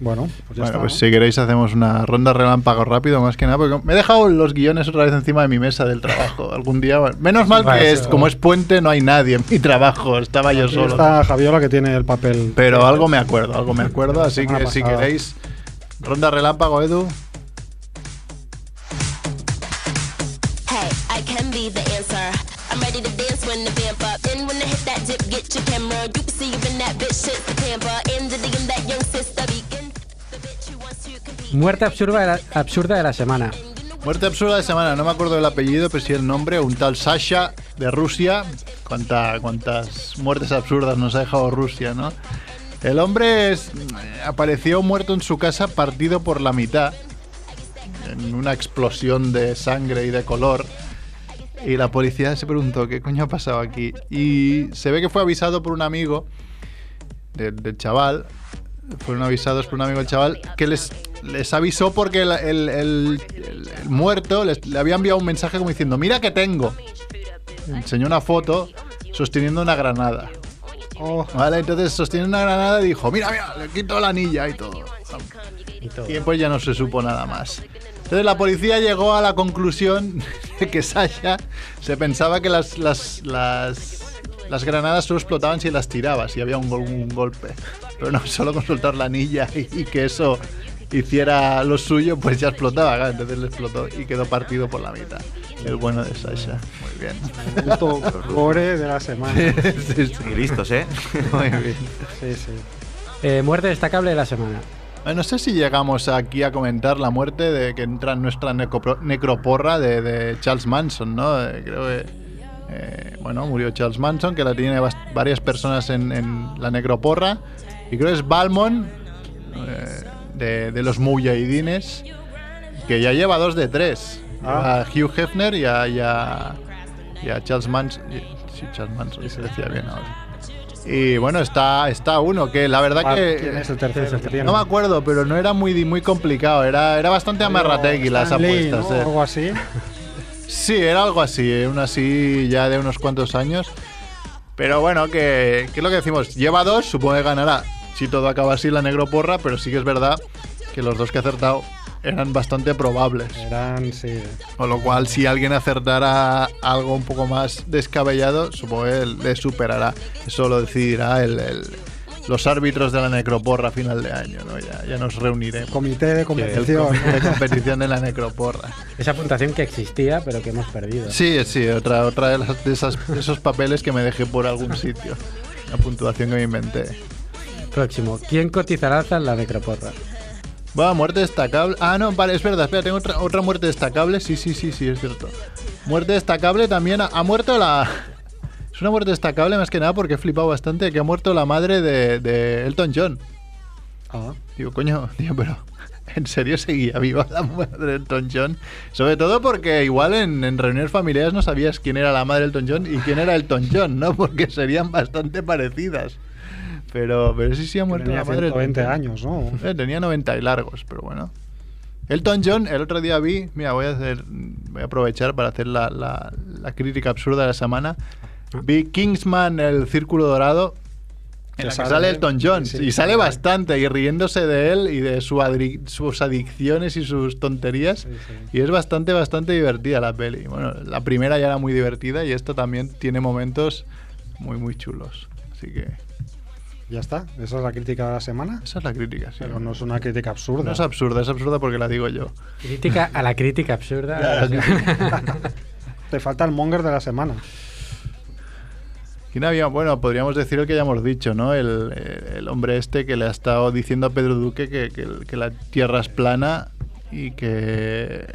bueno, pues ya Bueno, está. pues ¿no? si queréis hacemos una ronda relámpago rápido, más que nada, porque me he dejado los guiones otra vez encima de mi mesa del trabajo. Algún día, bueno, menos mal que es, como es puente no hay nadie en mi trabajo, estaba yo Aquí solo. está Javiola que tiene el papel. Pero algo me acuerdo, algo me acuerdo, así que si pasada. queréis ronda relámpago, Edu. Hey, Muerte absurda de la, semana. Muerte absurda de semana, no me acuerdo del apellido, pero sí el nombre, un tal Sasha de Rusia. Cuánta, cuántas muertes absurdas nos ha dejado Rusia, ¿no? El hombre es- apareció muerto en su casa partido por la mitad, en una explosión de sangre y de color. Y la policía se preguntó, ¿qué coño ha pasado aquí? Y se ve que fue avisado por un amigo del, del chaval, fueron avisados por un amigo del chaval, que les, les avisó porque el, el- el- el- muerto les- le había enviado un mensaje como diciendo, mira que tengo. Enseñó una foto sosteniendo una granada. Oh, Vale, entonces sostiene una granada y dijo, mira, mira, le quito la anilla y todo. Y todo. Y después ya no se supo nada más. Entonces la policía llegó a la conclusión de que Sasha se pensaba que las, las, las, las granadas solo explotaban si las tirabas, si había un, un golpe. Pero no, solo con soltar la anilla y, y que eso hiciera lo suyo, pues ya explotaba. claro, Entonces le explotó y quedó partido por la mitad. El bueno de Sasha. Muy bien. punto gore de la semana. Sí, sí. Y listos, ¿eh? Muy bien. Sí, sí. Eh, muerte destacable de la semana. Eh, No sé si llegamos aquí a comentar la muerte de que entra en nuestra necroporra de, de Charles Manson, ¿no? Eh, creo que, eh, bueno, murió Charles Manson, que la tiene varias personas en, en la necroporra. Y creo que es Balmon, eh, de, de los Mujahidines, que ya lleva dos de tres. Ah. A Hugh Hefner y a, y a- y a Charles Manson. Sí, Charles Manson, se decía bien ahora. Y bueno, está, está uno que la verdad Ah, que... ¿Quién es el tercero que tiene? No me acuerdo, pero no era muy, muy complicado. Era, era bastante amarrategui las Lee, apuestas. ¿no? eh. Algo así. Sí, era algo así, eh, una así ya de unos cuantos años. Pero bueno, que, que es lo que decimos, lleva dos, supongo que ganará. Si todo acaba así la negro porra, pero sí que es verdad que los dos que ha acertado eran bastante probables. Eran, sí. Con lo cual, si alguien acertara algo un poco más descabellado, supongo que le superará. Eso lo decidirá el, el- los árbitros de la necroporra a final de año, ¿no? Ya, ya nos reuniremos. Comité de competición. comité de competición de la necroporra. Esa puntuación que existía, pero que hemos perdido. Sí, sí, otra, otra de, las- de esas, de esos papeles que me dejé por algún sitio. La puntuación que me inventé. Próximo. ¿Quién cotizará en la necroporra? Bueno, muerte destacable. Ah, no, vale, es verdad. Espera, tengo otra, otra muerte destacable. Sí, sí, sí, sí, es cierto. Muerte destacable también. Ha, ha muerto la. Es una muerte destacable más que nada porque he flipado bastante que ha muerto la madre de, de Elton John. Ah, Digo, coño, tío, pero ¿en serio seguía viva la madre de Elton John? Sobre todo porque igual en, en reuniones familiares no sabías quién era la madre de Elton John y quién era Elton John, ¿no? Porque serían bastante parecidas. Pero, pero sí, sí ha muerto tenía la madre de Elton 120 John. años, ¿no? Eh, tenía 90 y largos, pero bueno. Elton John, el otro día vi, mira, voy a hacer, voy a aprovechar para hacer la, la- la crítica absurda de la semana. Vi Kingsman, el Círculo Dorado, en la que sale, sale Elton John, sí, y sale bastante, y riéndose de él y de su sus adicciones y sus tonterías. Sí, sí. Y es bastante, bastante divertida la peli. Bueno, la primera ya era muy divertida y esta también tiene momentos muy, muy chulos. Así que Ya está. Esa es la crítica de la semana. esa es la crítica, sí. Pero no es una crítica absurda. No es absurda, es absurda porque la digo yo. Crítica a la crítica absurda. Te falta el monger de la semana. ¿Quién había? Bueno, podríamos decir el que ya hemos dicho, ¿no? El, el hombre este que le ha estado diciendo a Pedro Duque que, que- que la tierra es plana y que...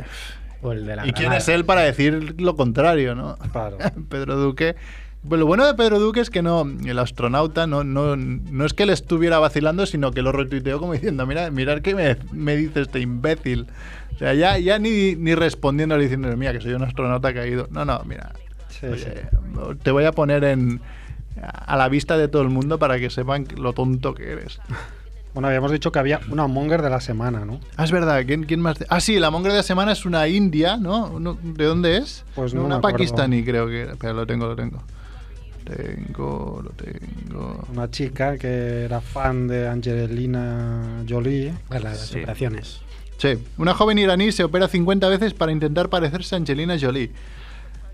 O el de la ¿Y quién es él para decir lo contrario, no? Claro. Pedro Duque. Pues lo bueno de Pedro Duque es que no, el astronauta no, no, no es que le estuviera vacilando, sino que lo retuiteó como diciendo, mira, mirad qué me, me dice este imbécil. O sea, ya, ya ni, ni respondiéndole diciendo, mira, que soy un astronauta caído. No, no, mira, Sí, Oye, sí. te voy a poner en a la vista de todo el mundo para que sepan lo tonto que eres. Bueno, habíamos dicho que había una monger de la semana, ¿no? Ah, es verdad, ¿quién, quién más? Ah, sí, la mongra de la semana es una india, ¿no? ¿De dónde es? Pues no una me pakistaní, creo que. Espera, lo tengo, lo tengo. Tengo, lo tengo. Una chica que era fan de Angelina Jolie. A las Sí. operaciones. Sí, una joven iraní se opera 50 veces para intentar parecerse a Angelina Jolie.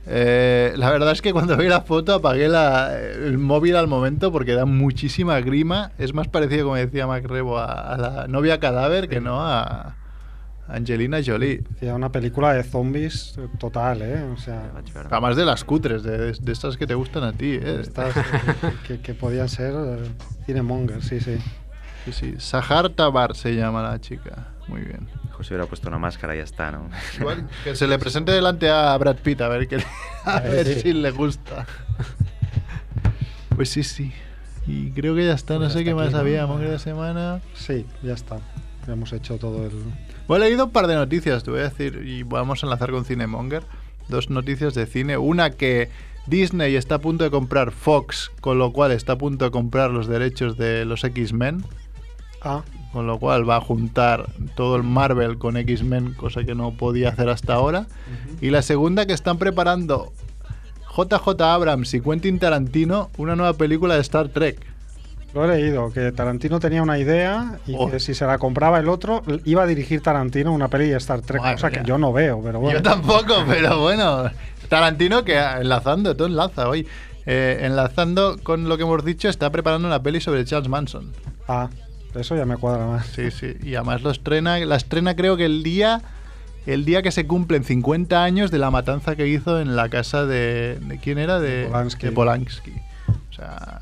Eh, la verdad es que cuando vi la foto apagué la- el móvil al momento porque da muchísima grima. Es más parecido, como decía Mac Rebo, a, a la novia cadáver que no a Angelina Jolie. Hacía una película de zombies eh, total, ¿eh? O sea, Además de las cutres, de, de estas que te gustan a ti. ¿eh? estas que, que podían ser eh, cinemonger, sí, sí. Sí, sí. Sahar Tabar se llama la chica. Muy bien. José hubiera puesto una máscara y ya está, ¿no? Igual que se le presente delante a Brad Pitt a ver, qué, a ver si le gusta. Pues sí, sí. Y creo que ya está. No Pues sé qué más aquí, ¿no? había. Monger de semana. Sí, ya está. Ya hemos hecho todo el. Bueno, he leído un par de noticias, te voy a decir, y vamos a enlazar con Cinemonger. Dos noticias de cine. Una que Disney está a punto de comprar Fox, con lo cual está a punto de comprar los derechos de los X-Men, Ah, con lo cual va a juntar todo el Marvel con X-Men, cosa que no podía hacer hasta ahora. Y la segunda que están preparando JJ Abrams y Quentin Tarantino una nueva película de Star Trek. Lo he leído, que Tarantino tenía una idea y Oh. que si se la compraba el otro, iba a dirigir Tarantino una peli de Star Trek, Madre cosa que yo no veo, pero bueno. Yo tampoco, pero bueno. Tarantino que enlazando, todo enlaza hoy. Eh, enlazando con lo que hemos dicho, está preparando una peli sobre Charles Manson. Ah, eso ya me cuadra más. Sí, sí. Y además lo estrena, la estrena creo que el día, el día que se cumplen 50 años de la matanza que hizo en la casa de, ¿de quién era? De, De Polanski. de Polanski. O sea,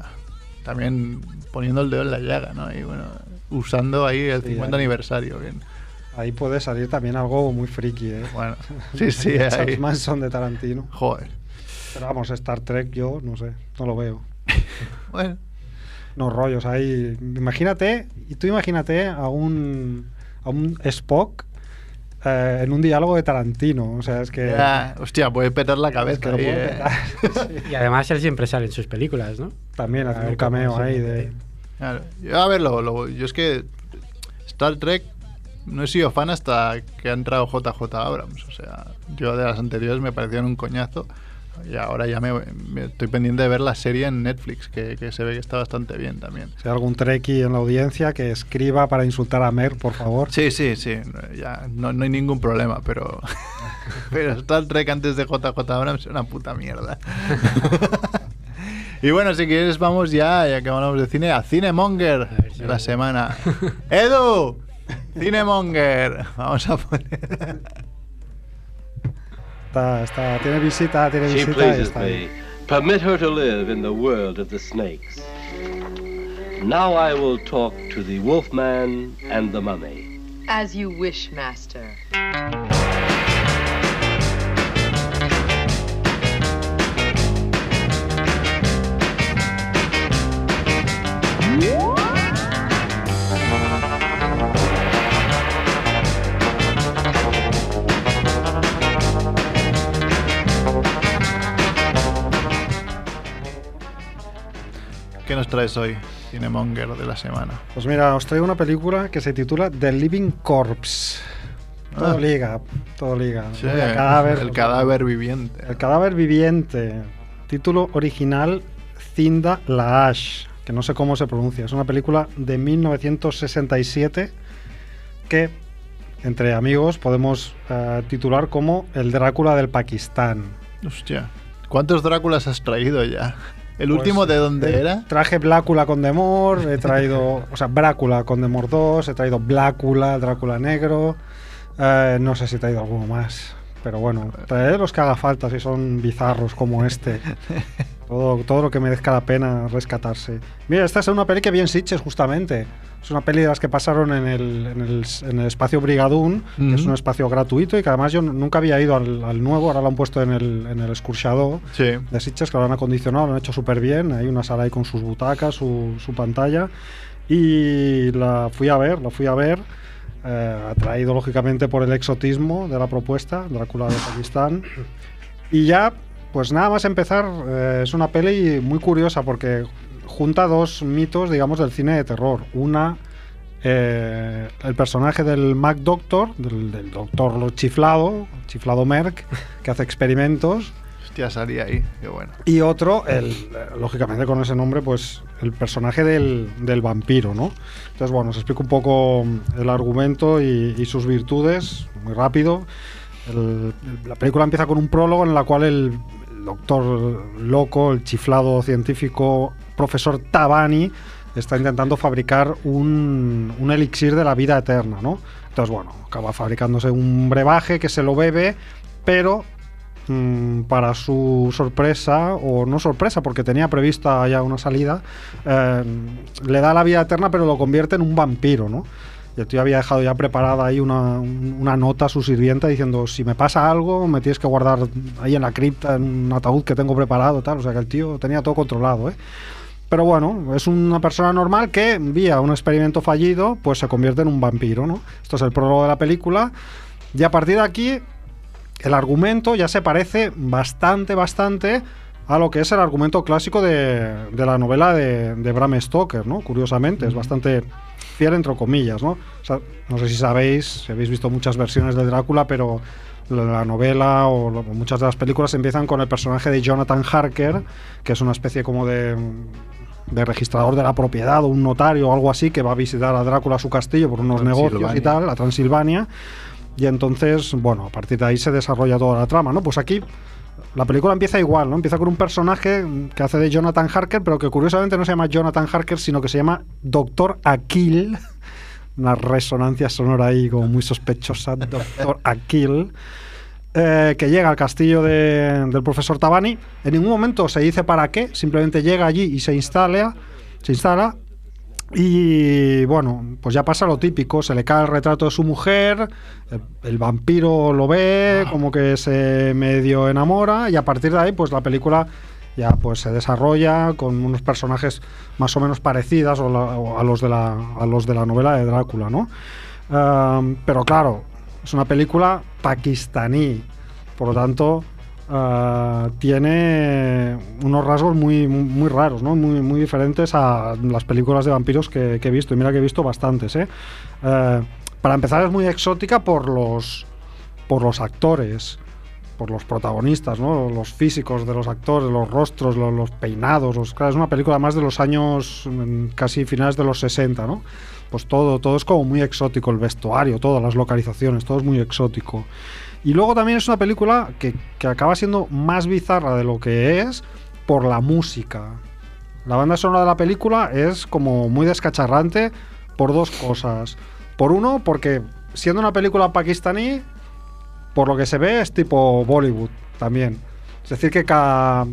también poniendo el dedo en la llaga, ¿no? Y bueno, usando ahí el Sí, 50 ahí. aniversario. Bien. Ahí puede salir también algo muy friki, ¿eh? Bueno, sí, sí. ahí. Manson de Tarantino. Joder. Pero vamos, Star Trek yo no sé, no lo veo. Bueno. No rollos ahí. Imagínate, y tú imagínate a un, a un Spock eh, en un diálogo de Tarantino. O sea, es que. Ya, hostia, puede petar la es cabeza. que lo ahí, puede eh. petar. Sí. Y además él siempre sale en sus películas, ¿no? También hace un cameo ahí de. Claro. Yo, a ver, lo- lo- yo es que Star Trek no he sido fan hasta que ha entrado JJ Abrams. O sea, yo de las anteriores me parecían un coñazo. Y ahora ya me, me estoy pendiente de ver la serie en Netflix, que, que se ve que está bastante bien también. Si hay algún Trekkie en la audiencia que escriba para insultar a Mer, por favor. Sí, sí, sí. Ya no, no hay ningún problema, pero. pero Star Trek antes de JJ Abrams es una puta mierda. y bueno, si quieres, vamos ya, ya que hablamos de cine, a Cinemonger ver si de la semana. ¡Edu! Cinemonger. Vamos a poner. Está, está, tiene visita, tiene She visita. pleases está me. Permit her to live in the world of the snakes. Now I will talk to the wolfman and the mummy. As you wish, Master. ¿Qué nos traes hoy, Cinemonger de la semana? Pues mira, os traigo una película que se titula The Living Corpse. Todo Ah. liga, todo liga. Sí, El cadáver, el cadáver viviente. El cadáver viviente. Título original Cinda Laash, que no sé cómo se pronuncia. Es una película de 1967 que, entre amigos, podemos eh, titular como El Drácula del Pakistán. Hostia. ¿Cuántos Dráculas has traído ya? ¿El Pues, último de dónde eh, era? Traje Blácula con Demor, he traído, o sea, Brácula con Demor 2, he traído Blácula, Drácula Negro, eh, no sé si he traído alguno más, pero bueno, traeré los que haga falta si son bizarros como este. Todo, todo lo que merezca la pena rescatarse. Mira, esta es una peli que vi en Sitges justamente. Es una peli de las que pasaron en el, en el, en el espacio Brigadún, que es un espacio gratuito y que además yo nunca había ido al, al nuevo, ahora lo han puesto en el, en el Escurchador Sí. de Sitges que lo han acondicionado, lo han hecho súper bien. Hay una sala ahí con sus butacas, su, su pantalla. Y la fui a ver, la fui a ver. eh, atraído lógicamente por el exotismo de la propuesta, Drácula de Pakistán. Y ya, pues nada más empezar, eh, es una peli muy curiosa porque junta dos mitos, digamos, del cine de terror. Una, eh, el personaje del Mac Doctor, del, del doctor chiflado, chiflado Merck, que hace experimentos. Hostia, salí ahí. Qué bueno. Y otro, el, lógicamente con ese nombre, pues el personaje del, del vampiro, ¿no? Entonces, bueno, os explico un poco el argumento y, y sus virtudes, muy rápido. El- la película empieza con un prólogo en la cual el, doctor loco, el chiflado científico, profesor Tabani, está intentando fabricar un, un elixir de la vida eterna, ¿no? Entonces, bueno, acaba fabricándose un brebaje que se lo bebe, pero mm, para su sorpresa, o no sorpresa, porque tenía prevista ya una salida, eh, le da la vida eterna, pero lo convierte en un vampiro, ¿no? El tío había dejado ya preparada ahí una, una nota a su sirvienta diciendo, si me pasa algo, me tienes que guardar ahí en la cripta, en un ataúd que tengo preparado, tal. O sea que el tío tenía todo controlado, ¿eh? Pero bueno, es una persona normal que, vía un experimento fallido, pues se convierte en un vampiro, ¿no? Esto es el prólogo de la película. Y a partir de aquí, el argumento ya se parece bastante, bastante a lo que es el argumento clásico de, de la novela de, de Bram Stoker, ¿no? Curiosamente, es bastante fiel entre comillas, ¿no? O sea, no sé si sabéis, si habéis visto muchas versiones de Drácula, pero la, la novela o muchas de las películas empiezan con el personaje de Jonathan Harker, que es una especie como de de registrador de la propiedad o un notario o algo así que va a visitar a Drácula a su castillo por unos negocios y tal, a Transilvania. Y entonces, bueno, a partir de ahí se desarrolla toda la trama, ¿no? Pues aquí la película empieza igual, ¿no? Empieza con un personaje que hace de Jonathan Harker, pero que curiosamente no se llama Jonathan Harker, sino que se llama Doctor Aquil. Una resonancia sonora ahí como muy sospechosa, Doctor Aquil. eh, que llega al castillo de- del profesor Tabani. En ningún momento se dice para qué, simplemente llega allí y se instala, se instala. Y bueno, pues ya pasa lo típico, se le cae el retrato de su mujer, el, el vampiro lo ve, como que se medio enamora y a partir de ahí pues la película ya pues se desarrolla con unos personajes más o menos parecidos o la- o a, los de la, a los de la novela de Drácula, ¿no? Um, pero claro, es una película pakistaní, por lo tanto ah, tiene unos rasgos muy, muy, raros, ¿no? muy, muy diferentes a las películas de vampiros que, que he visto, y mira que he visto bastantes. ¿eh? Eh, para empezar es muy exótica por los, por los actores, por los protagonistas, ¿no? los físicos de los actores, los rostros, los, los peinados. los- claro, es una película más de los años mm, casi finales de los 60, ¿no? Pues todo, todo es como muy exótico, el vestuario, todas las localizaciones, todo es muy exótico. Y luego también es una película que, que acaba siendo más bizarra de lo que es por la música. La banda sonora de la película es como muy descacharrante por dos cosas. Por uno, porque siendo una película pakistaní, por lo que se ve es tipo Bollywood también. Es decir, que cada,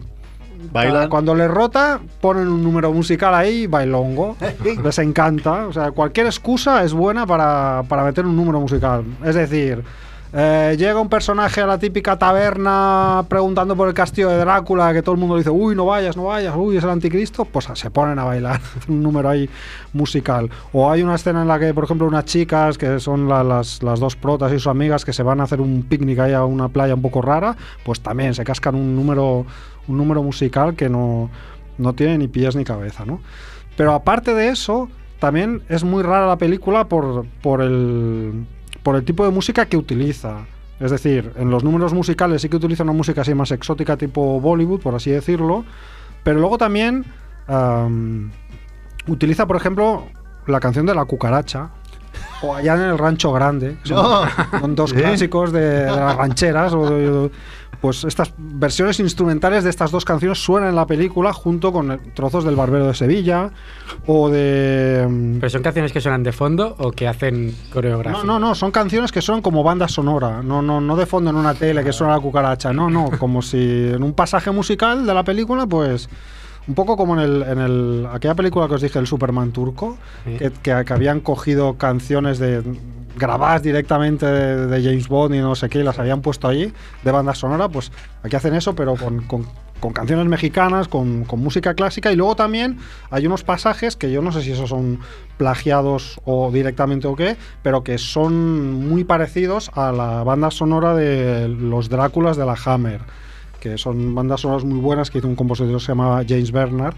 cada- cuando les rota ponen un número musical ahí, bailongo. les encanta. O sea, cualquier excusa es buena para, para meter un número musical. Es decir, eh, llega un personaje a la típica taberna preguntando por el castillo de Drácula, que todo el mundo le dice, uy, no vayas, no vayas, uy, es el anticristo, pues se ponen a bailar un número ahí musical. O hay una escena en la que, por ejemplo, unas chicas, que son la- las, las dos protas y sus amigas, que se van a hacer un picnic ahí a una playa un poco rara, pues también se cascan un número, un número musical que no, no tiene ni pies ni cabeza, ¿no? Pero aparte de eso, también es muy rara la película por, por, el, por el tipo de música que utiliza. Es decir, en los números musicales sí que utiliza una música así más exótica tipo Bollywood, por así decirlo, pero luego también am, utiliza, por ejemplo, la canción de la cucaracha. O allá en el rancho grande. Son, No. son dos clásicos de, de las rancheras. o de- pues estas versiones instrumentales de estas dos canciones suenan en la película junto con trozos del Barbero de Sevilla o de... mm, ¿Pero son canciones que suenan de fondo o que hacen coreografía? No, no, no, son canciones que son como banda sonora, no, no, no de fondo en una tele que suena la cucaracha, no, no, como si en un pasaje musical de la película, pues un poco como en, el, en el, aquella película que os dije, el Superman turco, Sí. que, que- que habían cogido canciones de grabadas directamente de, James Bond y no sé qué, las habían puesto allí de banda sonora, pues aquí hacen eso, pero con, con- canciones mexicanas, con, con música clásica, y luego también hay unos pasajes que yo no sé si esos son plagiados o directamente o qué, pero que son muy parecidos a la banda sonora de los Dráculas de la Hammer, que son bandas sonoras muy buenas que hizo un compositor que se llamaba James Bernard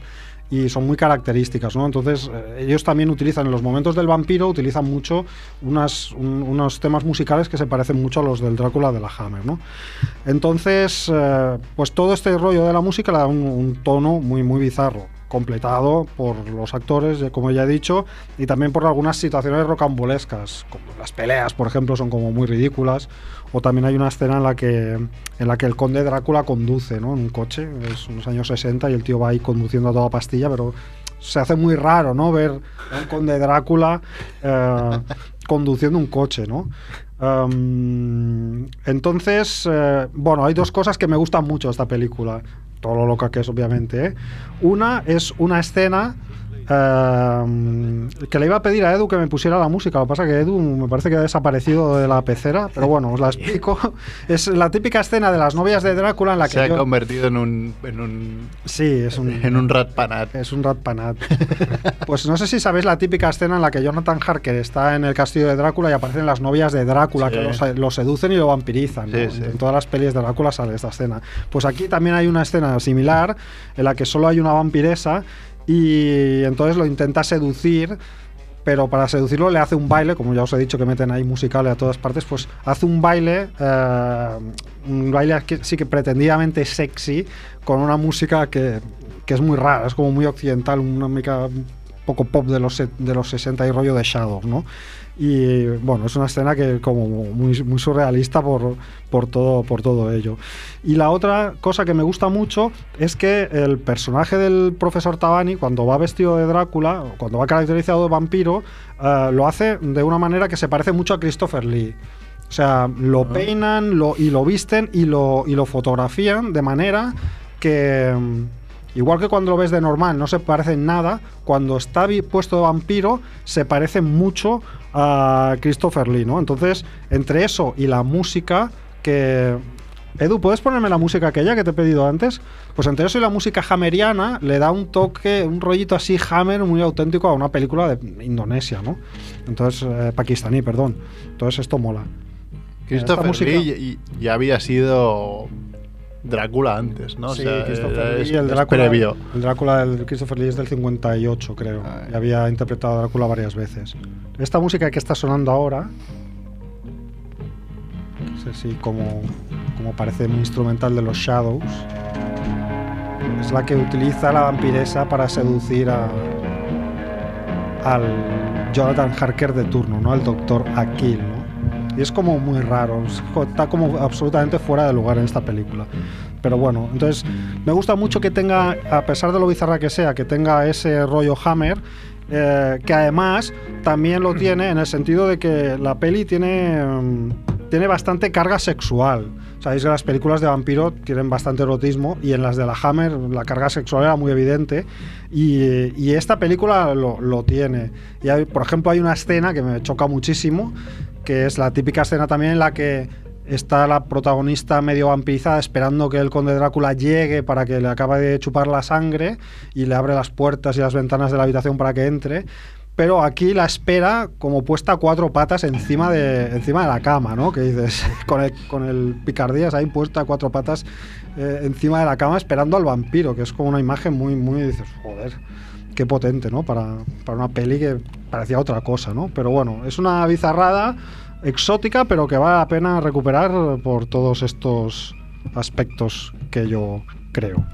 y son muy características, ¿no? Entonces, eh, ellos también utilizan, en los momentos del vampiro, utilizan mucho unas, un- unos temas musicales que se parecen mucho a los del Drácula de la Hammer, ¿no? Entonces, eh, pues todo este rollo de la música le da un, un tono muy, muy bizarro, completado por los actores, como ya he dicho, y también por algunas situaciones rocambolescas, como las peleas, por ejemplo, son como muy ridículas, o también hay una escena en la que, en la que el conde Drácula conduce, ¿no? En un coche, es unos años 60 y el tío va ahí conduciendo a toda pastilla, pero se hace muy raro, ¿no? Ver a un conde Drácula eh, conduciendo un coche, ¿no? Um, entonces, eh, bueno, hay dos cosas que me gustan mucho de esta película, todo lo loca que es, obviamente. ¿eh? Una es una escena eh, que le iba a pedir a Edu que me pusiera la música. Lo que pasa es que Edu me parece que ha desaparecido de la pecera, pero bueno, os la explico. Es la típica escena de las novias de Drácula en la que Se ha yo- convertido en un, en un, Sí, es un, en un ratpanat. es un ratpanat. pues no sé si sabéis la típica escena en la que Jonathan Harker está en el castillo de Drácula y aparecen las novias de Drácula Sí. que lo, se- lo seducen y lo vampirizan. ¿no? Sí, sí. En todas las pelis de Drácula sale esta escena. Pues aquí también hay una escena similar en la que solo hay una vampiresa y entonces lo intenta seducir. Pero para seducirlo le hace un baile, como ya os he dicho que meten ahí musicales a todas partes, pues hace un baile, eh, un baile sí que pretendidamente sexy, con una música que, que es muy rara, es como muy occidental, una música un poco pop de los, de los 60 y rollo de Shadow, ¿no? Y bueno, es una escena que como muy, muy surrealista por, por, todo, por todo ello. Y la otra cosa que me gusta mucho es que el personaje del profesor Tabani, cuando va vestido de Drácula, cuando va caracterizado de vampiro, eh, lo hace de una manera que se parece mucho a Christopher Lee. O sea, lo peinan lo, y lo visten y lo, y lo fotografían de manera que, igual que cuando lo ves de normal, no se parece en nada, cuando está puesto de vampiro, se parece mucho a Christopher Lee, ¿no? Entonces, entre eso y la música que... Edu, ¿puedes ponerme la música aquella que te he pedido antes? Pues entre eso y la música hammeriana le da un toque, un rollito así hammer muy auténtico a una película de Indonesia, ¿no? Entonces, eh, pakistaní, perdón. Entonces esto mola. Christopher música- Lee ya había sido Drácula antes, ¿no? Sí, o sea, Christopher es- el es Drácula, previo. el Drácula del Christopher Lee es del 58, creo. Ay. Y había interpretado a Drácula varias veces. Esta música que está sonando ahora, es así como, como parece un instrumental de los Shadows, es la que utiliza la vampiresa para seducir a, al Jonathan Harker de turno, ¿no? Al doctor Akil, ¿no? Y es como muy raro, está como absolutamente fuera de lugar en esta película. Pero bueno, entonces me gusta mucho que tenga, a pesar de lo bizarra que sea, que tenga ese rollo Hammer, eh, que además también lo tiene en el sentido de que la peli tiene, mm, tiene bastante carga sexual. Sabéis que las películas de vampiro tienen bastante erotismo y en las de la Hammer la carga sexual era muy evidente y, y esta película lo, lo tiene. Y hay- por ejemplo hay una escena que me choca muchísimo, que es la típica escena también en la que está la protagonista medio vampirizada esperando que el conde Drácula llegue para que le acabe de chupar la sangre y le abre las puertas y las ventanas de la habitación para que entre. Pero aquí la espera como puesta cuatro patas encima de, encima de la cama, ¿no? Que dices, con el, con el picardías ahí puesta cuatro patas eh, encima de la cama esperando al vampiro, que es como una imagen muy, muy, dices, joder, qué potente, ¿no? Para, para una peli que parecía otra cosa, ¿no? Pero bueno, es una bizarrada exótica, pero que vale la pena recuperar por todos estos aspectos que yo creo.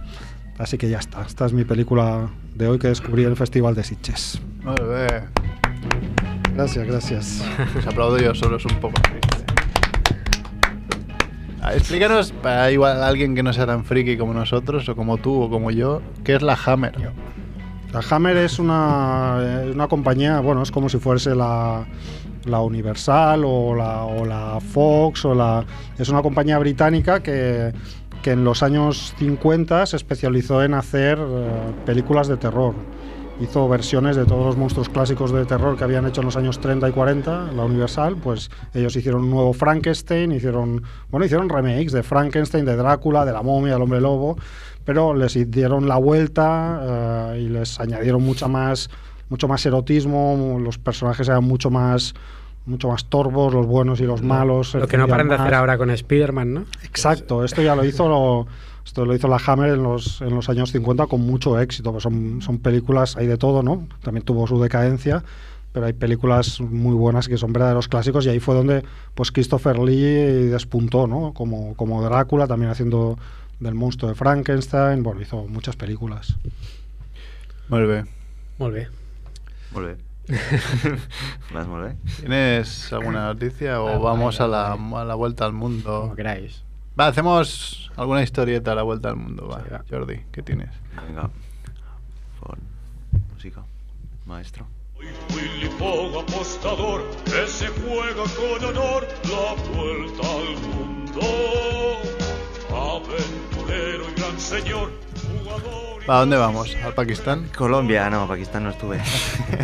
Así que ya está. Esta es mi película de hoy que descubrí en el Festival de Sitges. Gracias, gracias. Os aplaudo yo solo, es un poco triste. Explícanos, para igual alguien que no sea tan friki como nosotros, o como tú, o como yo, ¿qué es la Hammer? La Hammer es una, es una compañía, bueno, es como si fuese la, la Universal o la, o la Fox o la... Es una compañía británica que, que en los años 50 se especializó en hacer eh, películas de terror. Hizo versiones de todos los monstruos clásicos de terror que habían hecho en los años 30 y 40, la Universal, pues ellos hicieron un nuevo Frankenstein, hicieron, bueno, hicieron remakes de Frankenstein, de Drácula, de la momia, del hombre lobo, pero les dieron la vuelta eh, y les añadieron mucha más, mucho más erotismo, los personajes eran mucho más mucho más torbos, los buenos y los malos. Lo que no paran de hacer ahora con Spider-Man, ¿no? Exacto, esto ya lo hizo lo, esto lo hizo la Hammer en los, en los años 50 con mucho éxito, pues son, son películas, hay de todo, ¿no? También tuvo su decadencia, pero hay películas muy buenas que son verdaderos clásicos y ahí fue donde pues Christopher Lee despuntó, ¿no? Como, como Drácula, también haciendo del monstruo de Frankenstein, bueno, hizo muchas películas. Molt bé. Molt bé. Molt bé. Vas molt bé. ¿Tienes alguna noticia o Ah, vamos a vaya, la, a la vuelta al mundo? Como queráis. Va, hacemos alguna historieta a la vuelta al mundo. Va, Sí, va. Jordi, ¿qué tienes? Vinga. Fon. músico, maestro. Willy Fogg apostador que se juega con honor la vuelta al mundo. Aventurero y gran señor, ¿A dónde vamos? ¿Al Pakistán? Colombia, no, Pakistán no estuve.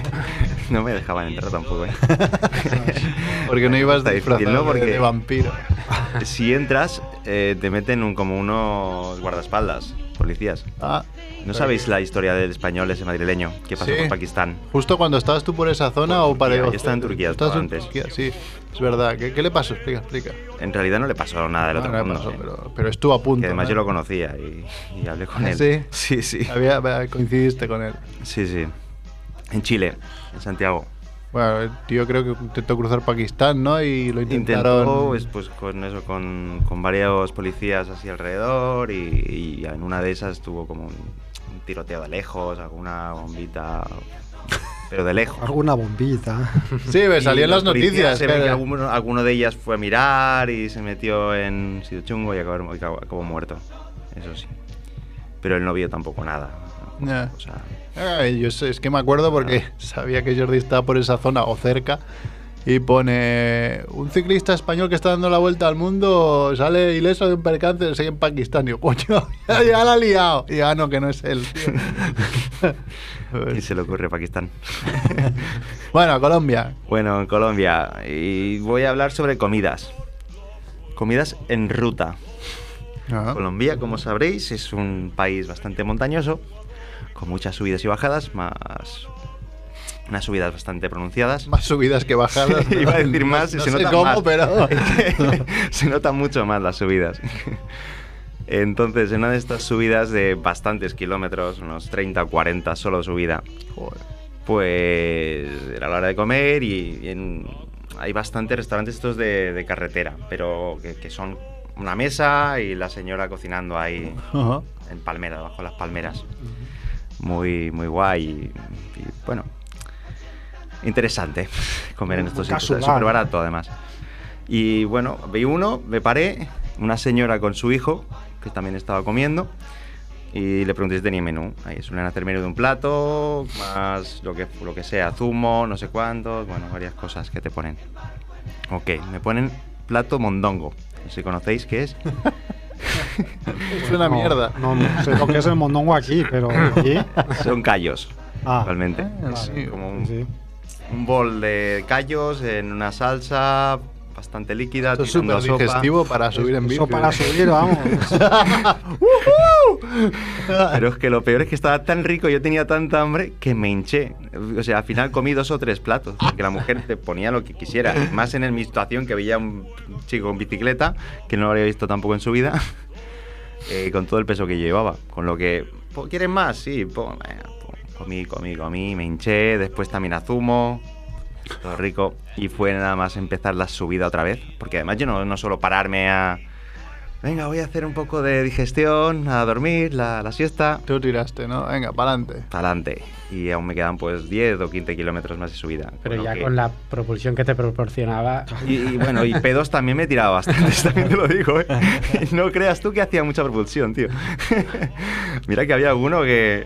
no me dejaban entrar tampoco, ¿eh? Porque no ibas difícil, disfrazado ¿no? de- Porque- de vampiro. Si entras, eh, te meten un- como unos guardaespaldas, policías. Ah, ¿No sabéis la historia del español ese madrileño que pasó Sí. por Pakistán? justo cuando estabas tú por esa zona o para... Yo estaba en Turquía, Estabas estaba en antes. Turquía, sí. Es verdad. ¿Qué, qué le pasó? Explica, explica. En realidad no le pasó nada del No, otro no mundo. pasó, sí. pero, pero estuvo a punto. Que además ¿no? yo lo conocía y, y hablé con ¿Ah, él. sí? Sí, sí. Había, había- coincidiste con él. Sí, sí. En Chile, en Santiago. Bueno, el tío creo que intentó cruzar Pakistán, ¿no? Y lo intentaron... Intentó, pues, pues, con eso, con, con varios policías así alrededor y, y en una de esas tuvo como un, un tiroteo de lejos, alguna bombita, pero de lejos. Alguna bombita. Sí, me salían los las noticias. Se ve que- que alguno, alguno de ellas fue a mirar y se metió en sitio chungo y acabó, acabó- acabó muerto. Eso sí. Pero él no vio tampoco nada. ¿no? Ya. O sea, Ay, yo sé, es que me acuerdo porque sabía que Jordi estaba por esa zona o cerca y pone un ciclista español que está dando la vuelta al mundo sale ileso de un percance qué, en Pakistán. Y yo, coño, ya, ya la ha liado. Y ah, no, que no es él. y se le ocurre Pakistán. bueno, Colombia. Bueno, en Colombia. Y voy a hablar sobre comidas. Comidas en ruta. Ah, Colombia, como sabréis, es un país bastante montañoso, con muchas subidas y bajadas, más unas subidas bastante pronunciadas. Más subidas que bajadas. ¿no? Iba a decir No- más, no se sé nota cómo, más. pero... se notan mucho más las subidas. Entonces, en una de estas subidas de bastantes kilómetros, unos 30 o 40 solo subida, Joder. pues era la hora de comer y, y en- hay bastantes restaurantes estos de, de carretera, pero que, que son una mesa y la señora cocinando ahí en palmera, bajo las palmeras. Muy, muy guay y, y, bueno, interesante comer en estos sitios. Es súper barato además. Y bueno, vi uno, me paré, una señora con su hijo, que también estaba comiendo, y le pregunté si tenía menú. Ahí suelen hacer menú de un plato, más lo que, lo que sea, zumo, no sé cuántos, bueno, varias cosas que te ponen. Ok, me ponen plato mondongo. No sé si conocéis qué es. Es una No, mierda. No, no sé lo que es el mondongo aquí, pero aquí. Son callos, Ah, realmente. Ah, sí. Como un, sí. Un bol de callos en una salsa bastante líquida, Esto es súper digestivo para subir en bici. Eso para subir, vamos. Pero es que lo peor es que estaba tan rico, yo tenía tanta hambre que me hinché. O sea, al final comí dos o tres platos, porque la mujer te ponía lo que quisiera. Más en mi situación que veía un chico en bicicleta, que no lo había visto tampoco en su vida, eh, con todo el peso que llevaba. Con lo que, "Po, ¿quieres más? Sí, po". Comí, comí, comí, me hinché, después también a zumo. Todo rico. Y fue nada más empezar la subida otra vez. Porque además yo no, no suelo pararme a... Venga, voy a hacer un poco de digestión, a dormir, la, la siesta. Tú tiraste, ¿no? Venga, para adelante. Para adelante. Y aún me quedan pues 10 o 15 kilómetros más de subida. Pero ya que- con la propulsión que te proporcionaba. Y, y bueno, y pedos también me tiraba bastante, también te lo digo, ¿eh? No creas tú que hacía mucha propulsión, tío. Mira que había alguno que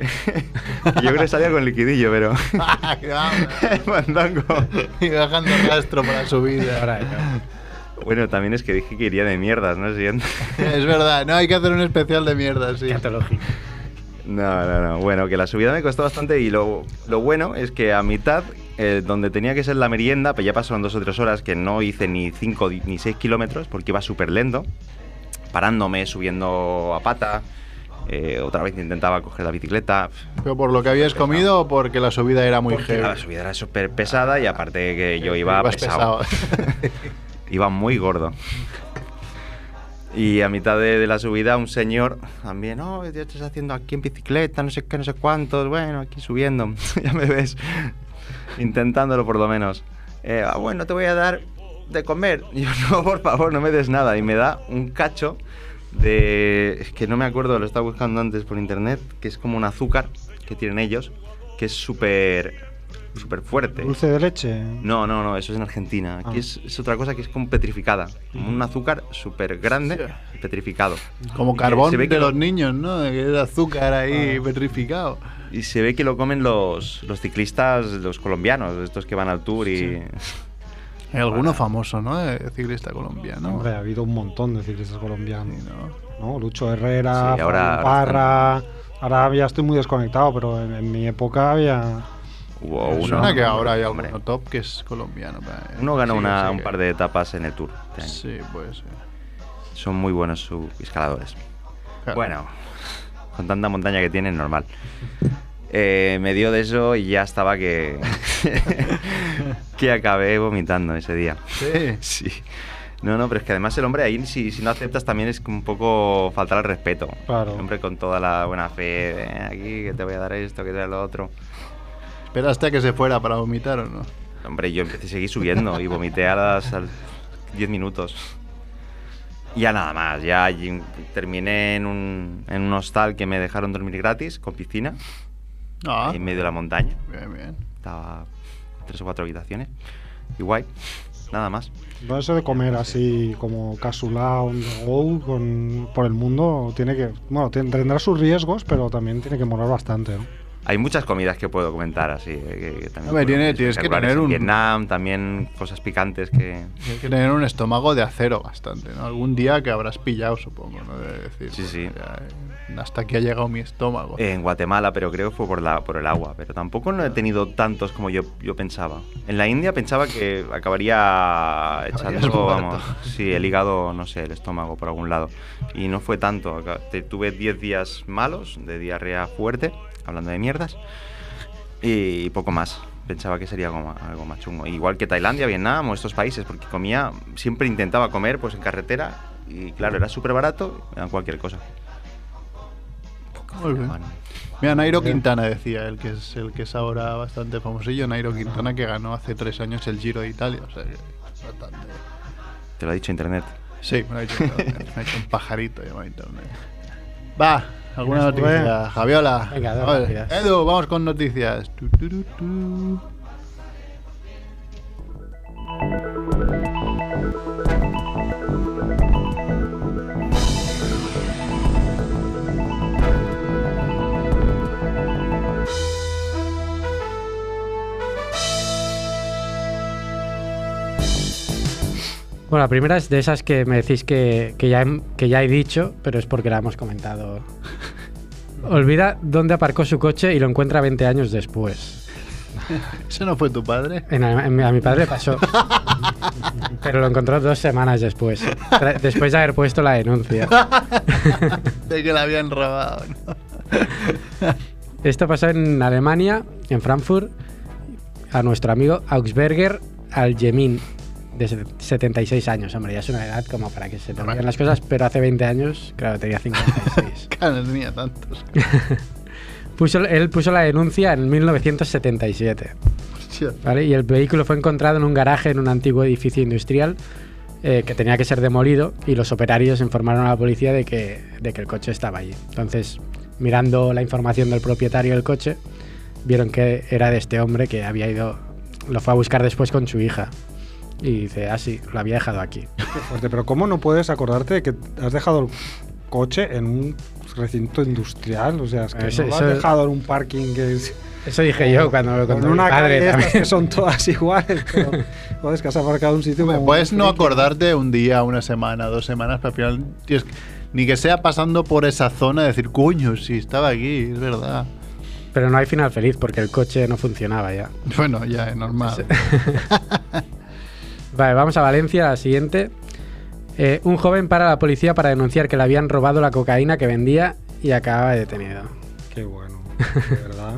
yo creo que salía con liquidillo, pero... Mandango. y bajando rastro para claro. Bueno, también es que dije que iría de mierdas, ¿no? Siguiente. Es verdad, no hay que hacer un especial de mierda, sí. Escatológico. No, no, no. Bueno, que la subida me costó bastante y lo, lo bueno es que a mitad, eh, donde tenía que ser la merienda, pues ya pasaron dos o tres horas que no hice ni 5 ni 6 kilómetros porque iba súper lento, parándome, subiendo a pata. Eh, otra vez intentaba coger la bicicleta. ¿Pero por lo que habías comido o porque la subida era muy Porque heavy? la subida era súper pesada y aparte que yo iba Ibas pesado. iba muy gordo. Y a mitad de, de la subida un señor también, oh, ¿qué estás haciendo aquí en bicicleta? No sé qué, no sé cuántos, bueno, aquí subiendo. ya me ves intentándolo por lo menos. Eh, ah, bueno, te voy a dar de comer. Y yo, no, por favor, no me des nada. Y me da un cacho de... Es que no me acuerdo, lo estaba buscando antes por internet, que es como un azúcar que tienen ellos, que es súper súper fuerte. Dulce de leche. No, no, no, eso es en Argentina. Aquí Ah. es, es otra cosa que es como petrificada. Como un azúcar súper grande petrificado. Como carbón se ve de que los niños, ¿no? Es azúcar ahí petrificado. Y se ve que lo comen los, los ciclistas, los colombianos, estos que van al tour y... Hay alguno famoso, ¿no? De ciclista colombiano. Hombre, ha habido un montón de ciclistas colombianos. ¿no? Lucho Herrera, Sí, ahora- Fabio ahora Parra. Ahora ya estoy muy desconectado, pero en, en mi época había. Hubo uno, suena que ahora hay hombre. alguno top que es colombiano. pero- Uno ganó sí, una- sí un que- par de etapas en el tour. este. Sí, pues ser. Son muy buenos sus escaladores. Claro. Bueno, con tanta montaña que tienen, normal. Eh, me dio de eso y ya estaba que. que acabé vomitando ese día. Sí. Sí. No, no, pero es que además el hombre ahí, si, si no aceptas, también es un poco faltar al respeto. Claro. El hombre con toda la buena fe, de, aquí, que te voy a dar esto, que te voy a dar lo otro. ¿Esperaste a que se fuera para vomitar o no? Hombre, yo empecé a seguir subiendo y vomité a las a los 10 minutos. Y ya nada más, ya terminé en un, en un hostal que me dejaron dormir gratis, con piscina, Ah, en medio de la montaña. bien, bien. Estaba tres o cuatro habitaciones. Y guay, nada más. No eso de comer así como casulao on the go con, por el mundo tiene que. Bueno, ten- tendrá sus riesgos, pero también tiene que molar bastante, ¿no? Hay muchas comidas que puedo comentar así. eh, Que, que también Hombre, fueron tiene- tienes que tener un- Vietnam, también cosas picantes que... Hay que tener un estómago de acero bastante, ¿no? Algún día que habrás pillado, supongo, ¿no? De decir, Sí, pues, sí. ya, eh, hasta aquí ha llegado mi estómago. En Guatemala, pero creo que fue por, la, por el agua. Pero tampoco no he tenido tantos como yo, yo pensaba. En la India pensaba que acabaría echando, vamos, sí, el hígado, no sé, el estómago por algún lado. Y no fue tanto. Tuve 10 días malos de diarrea fuerte, hablando de mierdas, y poco más. Pensaba que sería algo más, algo más chungo. Igual que Tailandia, Vietnam o estos países, porque comía, siempre intentaba comer pues en carretera y claro, era súper barato, me dan cualquier cosa. Muy bien. Mira, Nairo Quintana decía, el que es el que es ahora bastante famosillo, Nairo Quintana que ganó hace tres años el Giro de Italia. O sea, que bastante. te lo ha dicho internet. Sí, me lo ha dicho, internet, me ha dicho un pajarito llamado internet. Va, alguna noticia. Javiola. Venga, dos. Edu, vamos con noticias. Tu, tu, tu, Bueno, la primera es de esas que me decís que, que ya, he- que ya he dicho, pero es porque la hemos comentado. Olvida dónde aparcó su coche y lo encuentra 20 años después. ¿Ese no fue tu padre? En- en- a mi padre pasó. pero lo encontró dos semanas después. Después de haber puesto la denuncia. De que la habían robado. ¿no? Esto pasó en Alemania, en Frankfurt, a nuestro amigo Augsberger Algemin, de se- 76 años. Hombre, ya es una edad como para que se te olviden las cosas, pero hace 20 años, claro, tenía 56. Claro, no tenía tantos. Puso, él puso la denuncia en 1977. Hostia. ¿vale? Y el vehículo fue encontrado en un garaje en un antiguo edificio industrial eh, que tenía que ser demolido y los operarios informaron a la policía de que, de que el coche estaba allí. Entonces, mirando la información del propietario del coche, vieron que era de este hombre que había ido, lo fue a buscar después con su hija. Y dice, ah, sí, lo había dejado aquí. Qué fuerte, pero ¿cómo no puedes acordarte de que has dejado el coche en un recinto industrial? O sea, es que Eso- no lo has dejado en un parking que es... Eso dije yo cuando me lo Con contó mi una padre de estas también. que son todas iguales, pero joder, es que has aparcado en un sitio como Puedes muy no acordarte un día, una semana, dos semanas, pero al final tienes ni que sea pasando por esa zona decir, coño, sí, estaba aquí, es verdad. Pero no hay final feliz porque el coche no funcionaba ya. Bueno, ya es normal. Vale, vamos a Valencia, la siguiente. Eh, un joven para la policía para denunciar que le habían robado la cocaína que vendía y acababa detenido. Qué bueno, de verdad.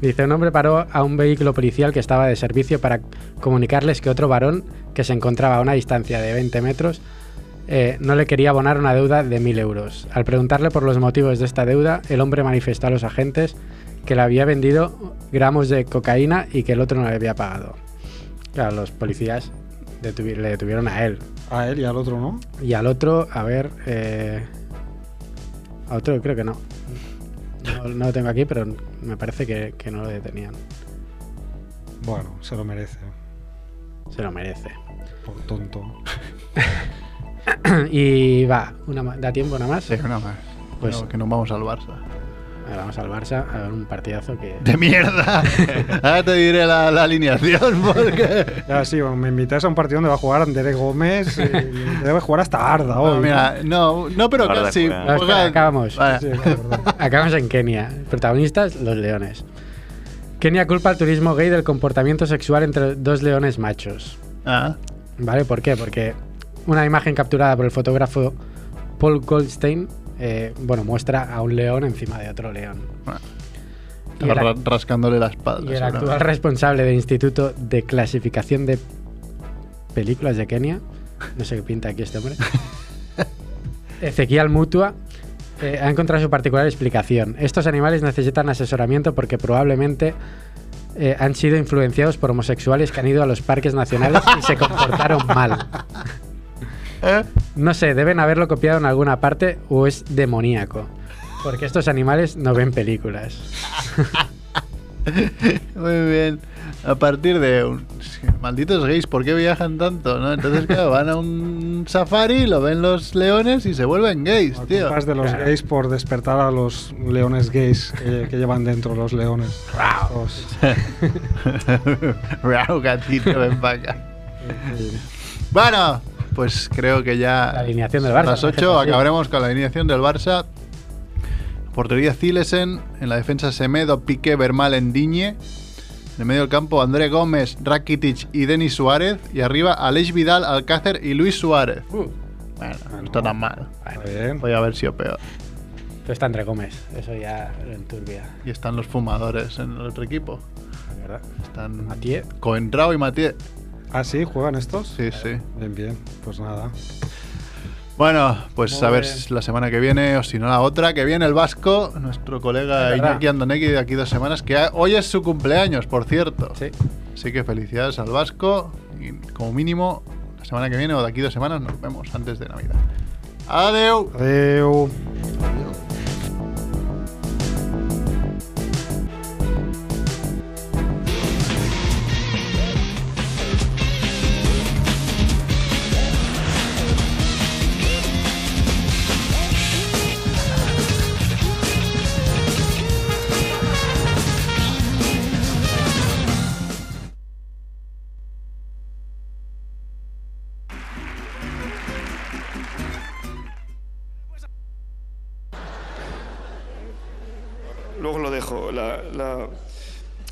Dice, un hombre paró a un vehículo policial que estaba de servicio para comunicarles que otro varón, que se encontraba a una distancia de 20 metros, eh, no le quería abonar una deuda de 1.000 euros. Al preguntarle por los motivos de esta deuda, el hombre manifestó a los agentes que le había vendido gramos de cocaína y que el otro no le había pagado. Claro, los policías detuvi- le detuvieron a él. A él y al otro, ¿no? Y al otro, a ver... eh, a otro creo que no. no. no lo tengo aquí, pero me parece que, que no lo detenían. Bueno, se lo merece. Se lo merece. Por tonto. y va, una ¿da tiempo una más? Sí, una más. Pues- Pues que nos vamos al Barça. Ahora vamos al Barça a ver un partidazo que. De mierda. Ahora te diré la, la alineación porque. Ya, sí, me invitáis a un partido donde va a jugar Andrés Gómez y debe jugar hasta Arda hoy. No, mira, no, no, pero Guarda casi. No, espera, acabamos. Vale. Sí. Acabamos en Kenia. Protagonistas, los leones. Kenia culpa al turismo gay del comportamiento sexual entre dos leones machos. Ah, ¿Vale? ¿Por qué? Porque una imagen capturada por el fotógrafo Paul Goldstein, eh, bueno, muestra a un león encima de otro león. bueno. Y Estaba el, ra- rascándole la espalda. y el actual responsable del Instituto de Clasificación de Películas de Kenia, no sé qué pinta aquí este hombre, Ezequiel Mutua, eh, ha encontrado su particular explicación. Estos animales necesitan asesoramiento porque probablemente eh, han sido influenciados por homosexuales que han ido a los parques nacionales y se comportaron mal. ¿Eh? No sé, deben haberlo copiado en alguna parte o es demoníaco. Porque estos animales no ven películas. Muy bien. A partir de un... malditos gays, ¿por qué viajan tanto? ¿no? Entonces, claro, van a un safari, lo ven los leones y se vuelven gays, tío. Culpas de los Claro. gays por despertar a los leones gays que, que llevan dentro los leones. Los- Rau, gatito, ven para acá. Bueno, pues creo que ya La alineación del Barça, las ¿no? 8 Sí. acabaremos con la alineación del Barça. Portería Zilesen, en la defensa Semedo, Piqué, Vermaelen, Diñe. En el medio del campo André Gómez, Rakitic y Denis Suárez. Y arriba Aleix Vidal, Alcácer y Luis Suárez. Uh, Bueno, no está tan mal. Bien. Podría haber sido peor. pero está André Gómez, eso ya lo enturbia, Y están los fumadores en el otro equipo. verdad. Están Mathieu. Coentrao y Mathieu. ¿Ah, sí? ¿Juegan estos? Sí, sí. Bien, bien. Pues nada. Bueno, pues Muy a ver bien. si la semana que viene o si no la otra, que viene el Vasco, nuestro colega. Iñaki Andonegui de aquí dos semanas, que hoy es su cumpleaños, por cierto. Sí. Así que felicidades al Vasco y como mínimo la semana que viene o de aquí dos semanas nos vemos antes de Navidad. Adeu. Adeu. Luego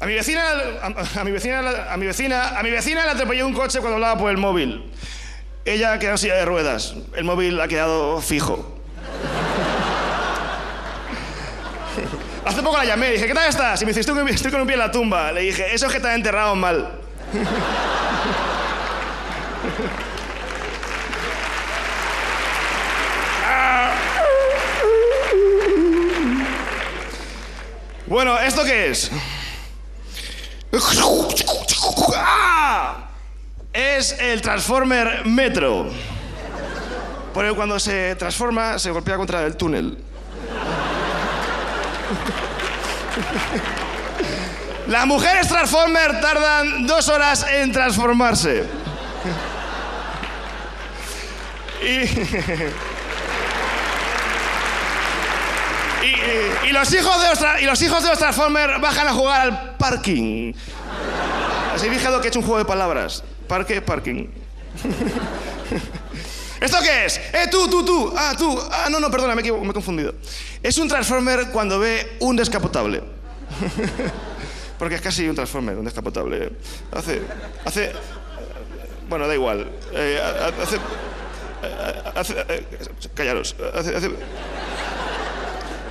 A mi vecina, a, mi vecina, a mi vecina, a mi vecina le atropelló un coche cuando hablaba por el móvil. Ella quedó en silla de ruedas. El móvil ha quedado fijo. Hace poco la llamé, dije, ¿qué tal estás? Y me dice, estoy con un pie en la tumba. Le dije, eso es que te han enterrado mal. Bueno, ¿esto qué es? ¡Ah! Es el Transformer Metro. Porque cuando se transforma, se golpea contra el túnel. Las mujeres Transformer tardan dos horas en transformarse. Y... Y, los hijos de los y los hijos de los Transformers bajan a jugar al parking. Así fijado que he hecho un juego de palabras. Parque, parking. ¿Esto qué es? ¡Eh, tú, tú, tú! Ah, tú. Ah, no, no, perdona, me, me he confundido. Es un Transformer cuando ve un descapotable. Porque es casi un Transformer, un descapotable. Hace. Hace. Bueno, da igual. Eh, ha- ha- hace. hace- eh, callaros. Hace-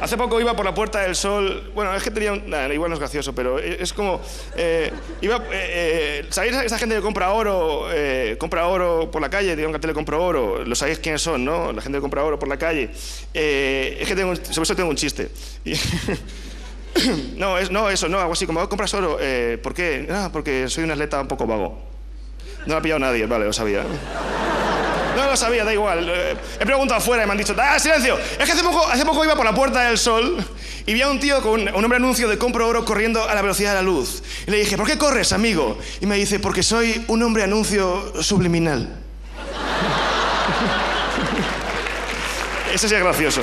Hace poco iba por la Puerta del Sol. Bueno, es que tenía un. Nah, igual no es gracioso, pero es como. eh, iba. eh, eh, ¿Sabéis esa gente que compra oro? eh, compra oro por la calle, tiene un cartel de compro oro. Lo sabéis quiénes son, ¿no? La gente que compra oro por la calle. Eh, es que tengo, sobre eso tengo un chiste. Y- no, es, no, eso, no, algo así como, "Oh, ¿compras oro? ¿Por qué? Ah, porque soy un atleta un poco vago. No lo ha pillado nadie, vale, lo sabía. No lo sabía, da igual. Eh, he preguntado afuera y me han dicho, ¡ah, silencio! Es que hace poco, iba por la Puerta del Sol y vi a un tío con un hombre anuncio de compro oro corriendo a la velocidad de la luz. Y le dije, ¿por qué corres, amigo? Y me dice, porque soy un hombre anuncio subliminal. Ese sí es gracioso.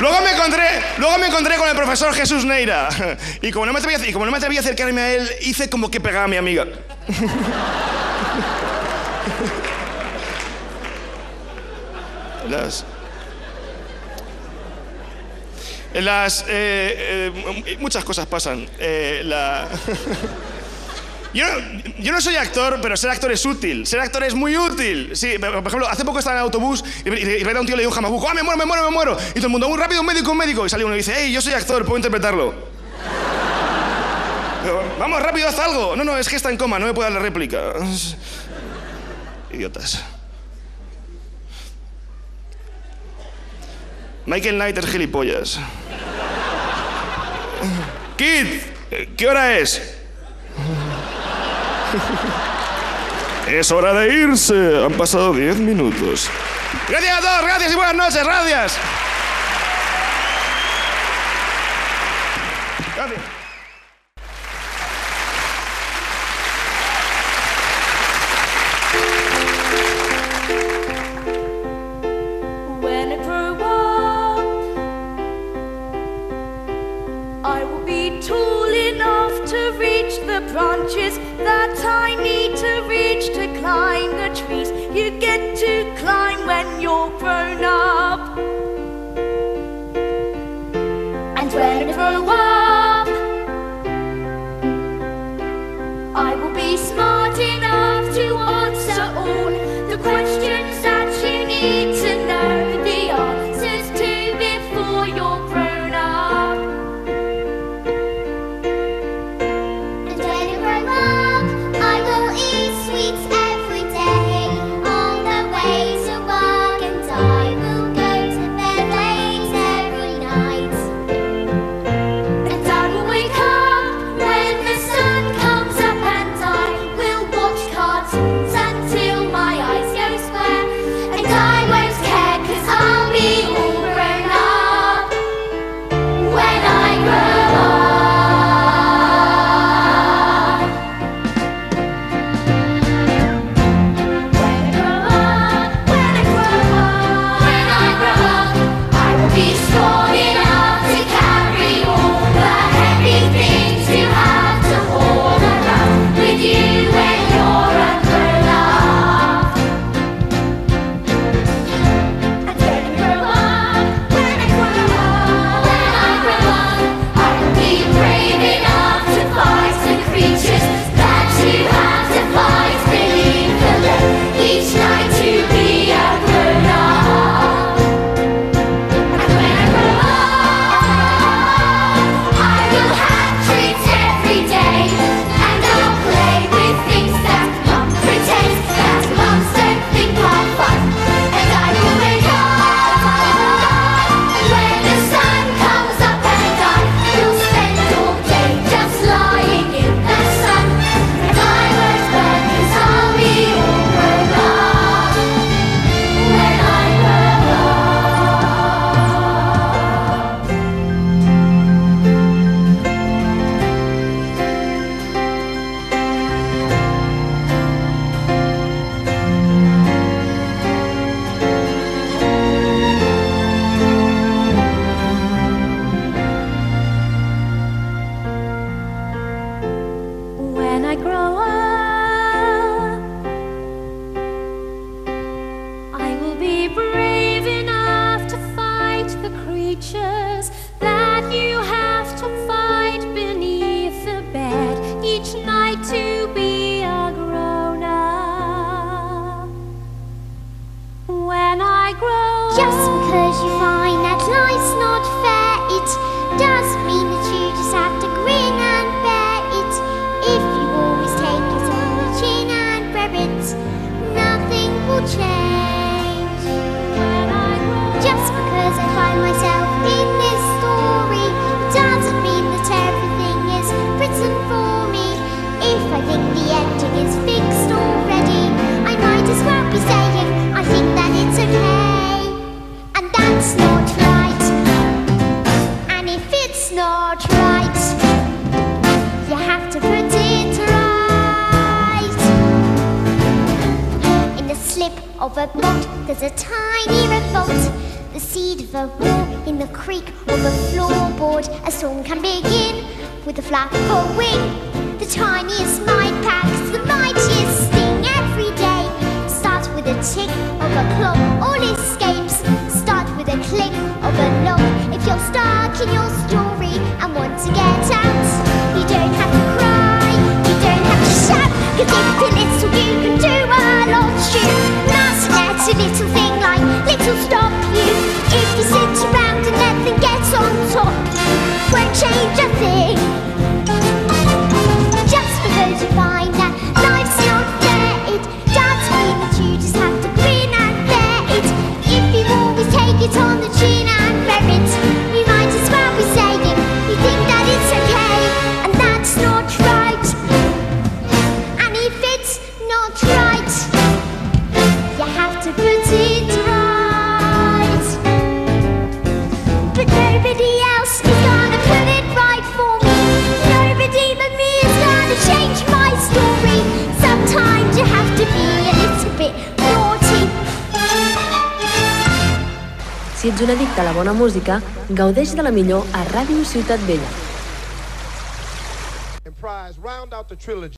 Luego me, encontré, luego me encontré con el profesor Jesús Neira. Y como no me atreví como no me atreví a acercarme a él, hice como que pegaba a mi amiga. Las, las eh, eh, muchas cosas pasan. Eh, la... yo, yo, no soy actor, pero ser actor es útil. Ser actor es muy útil. Sí, por ejemplo, hace poco estaba en el autobús y, y, un tío le dijo un jamabuco, ¡ah, me muero, me muero, me muero! Y todo el mundo, muy rápido, un médico, un médico. Y salió uno y dice, ¡hey, yo soy actor, puedo interpretarlo! Vamos, rápido, haz algo. No, no, es que está en coma, no me puede dar la réplica. Idiotas. Michael Knight gilipollas. Kid, ¿qué hora es? es hora de irse. Han pasado diez minutos. Gracias a todos, gracias y buenas noches, gracias. open. Yes, overboat. There's a tiny revolt. The seed of a war in the creek or the floorboard. A storm can begin with a flap of a wing. The tiniest mind packs the mightiest sting every day. Start with a tick of a clock. All escapes start with a click of a lock. If you're stuck in your story and want to get out, you don't have to cry. You don't have to shout. Cause if you listen, you can do a lot. You a little thing like little stop you. If you sit around and nothing gets on top, won't change a thing. Just because you find ets un addicte a la bona música, gaudeix de la millor a Ràdio Ciutat Vella.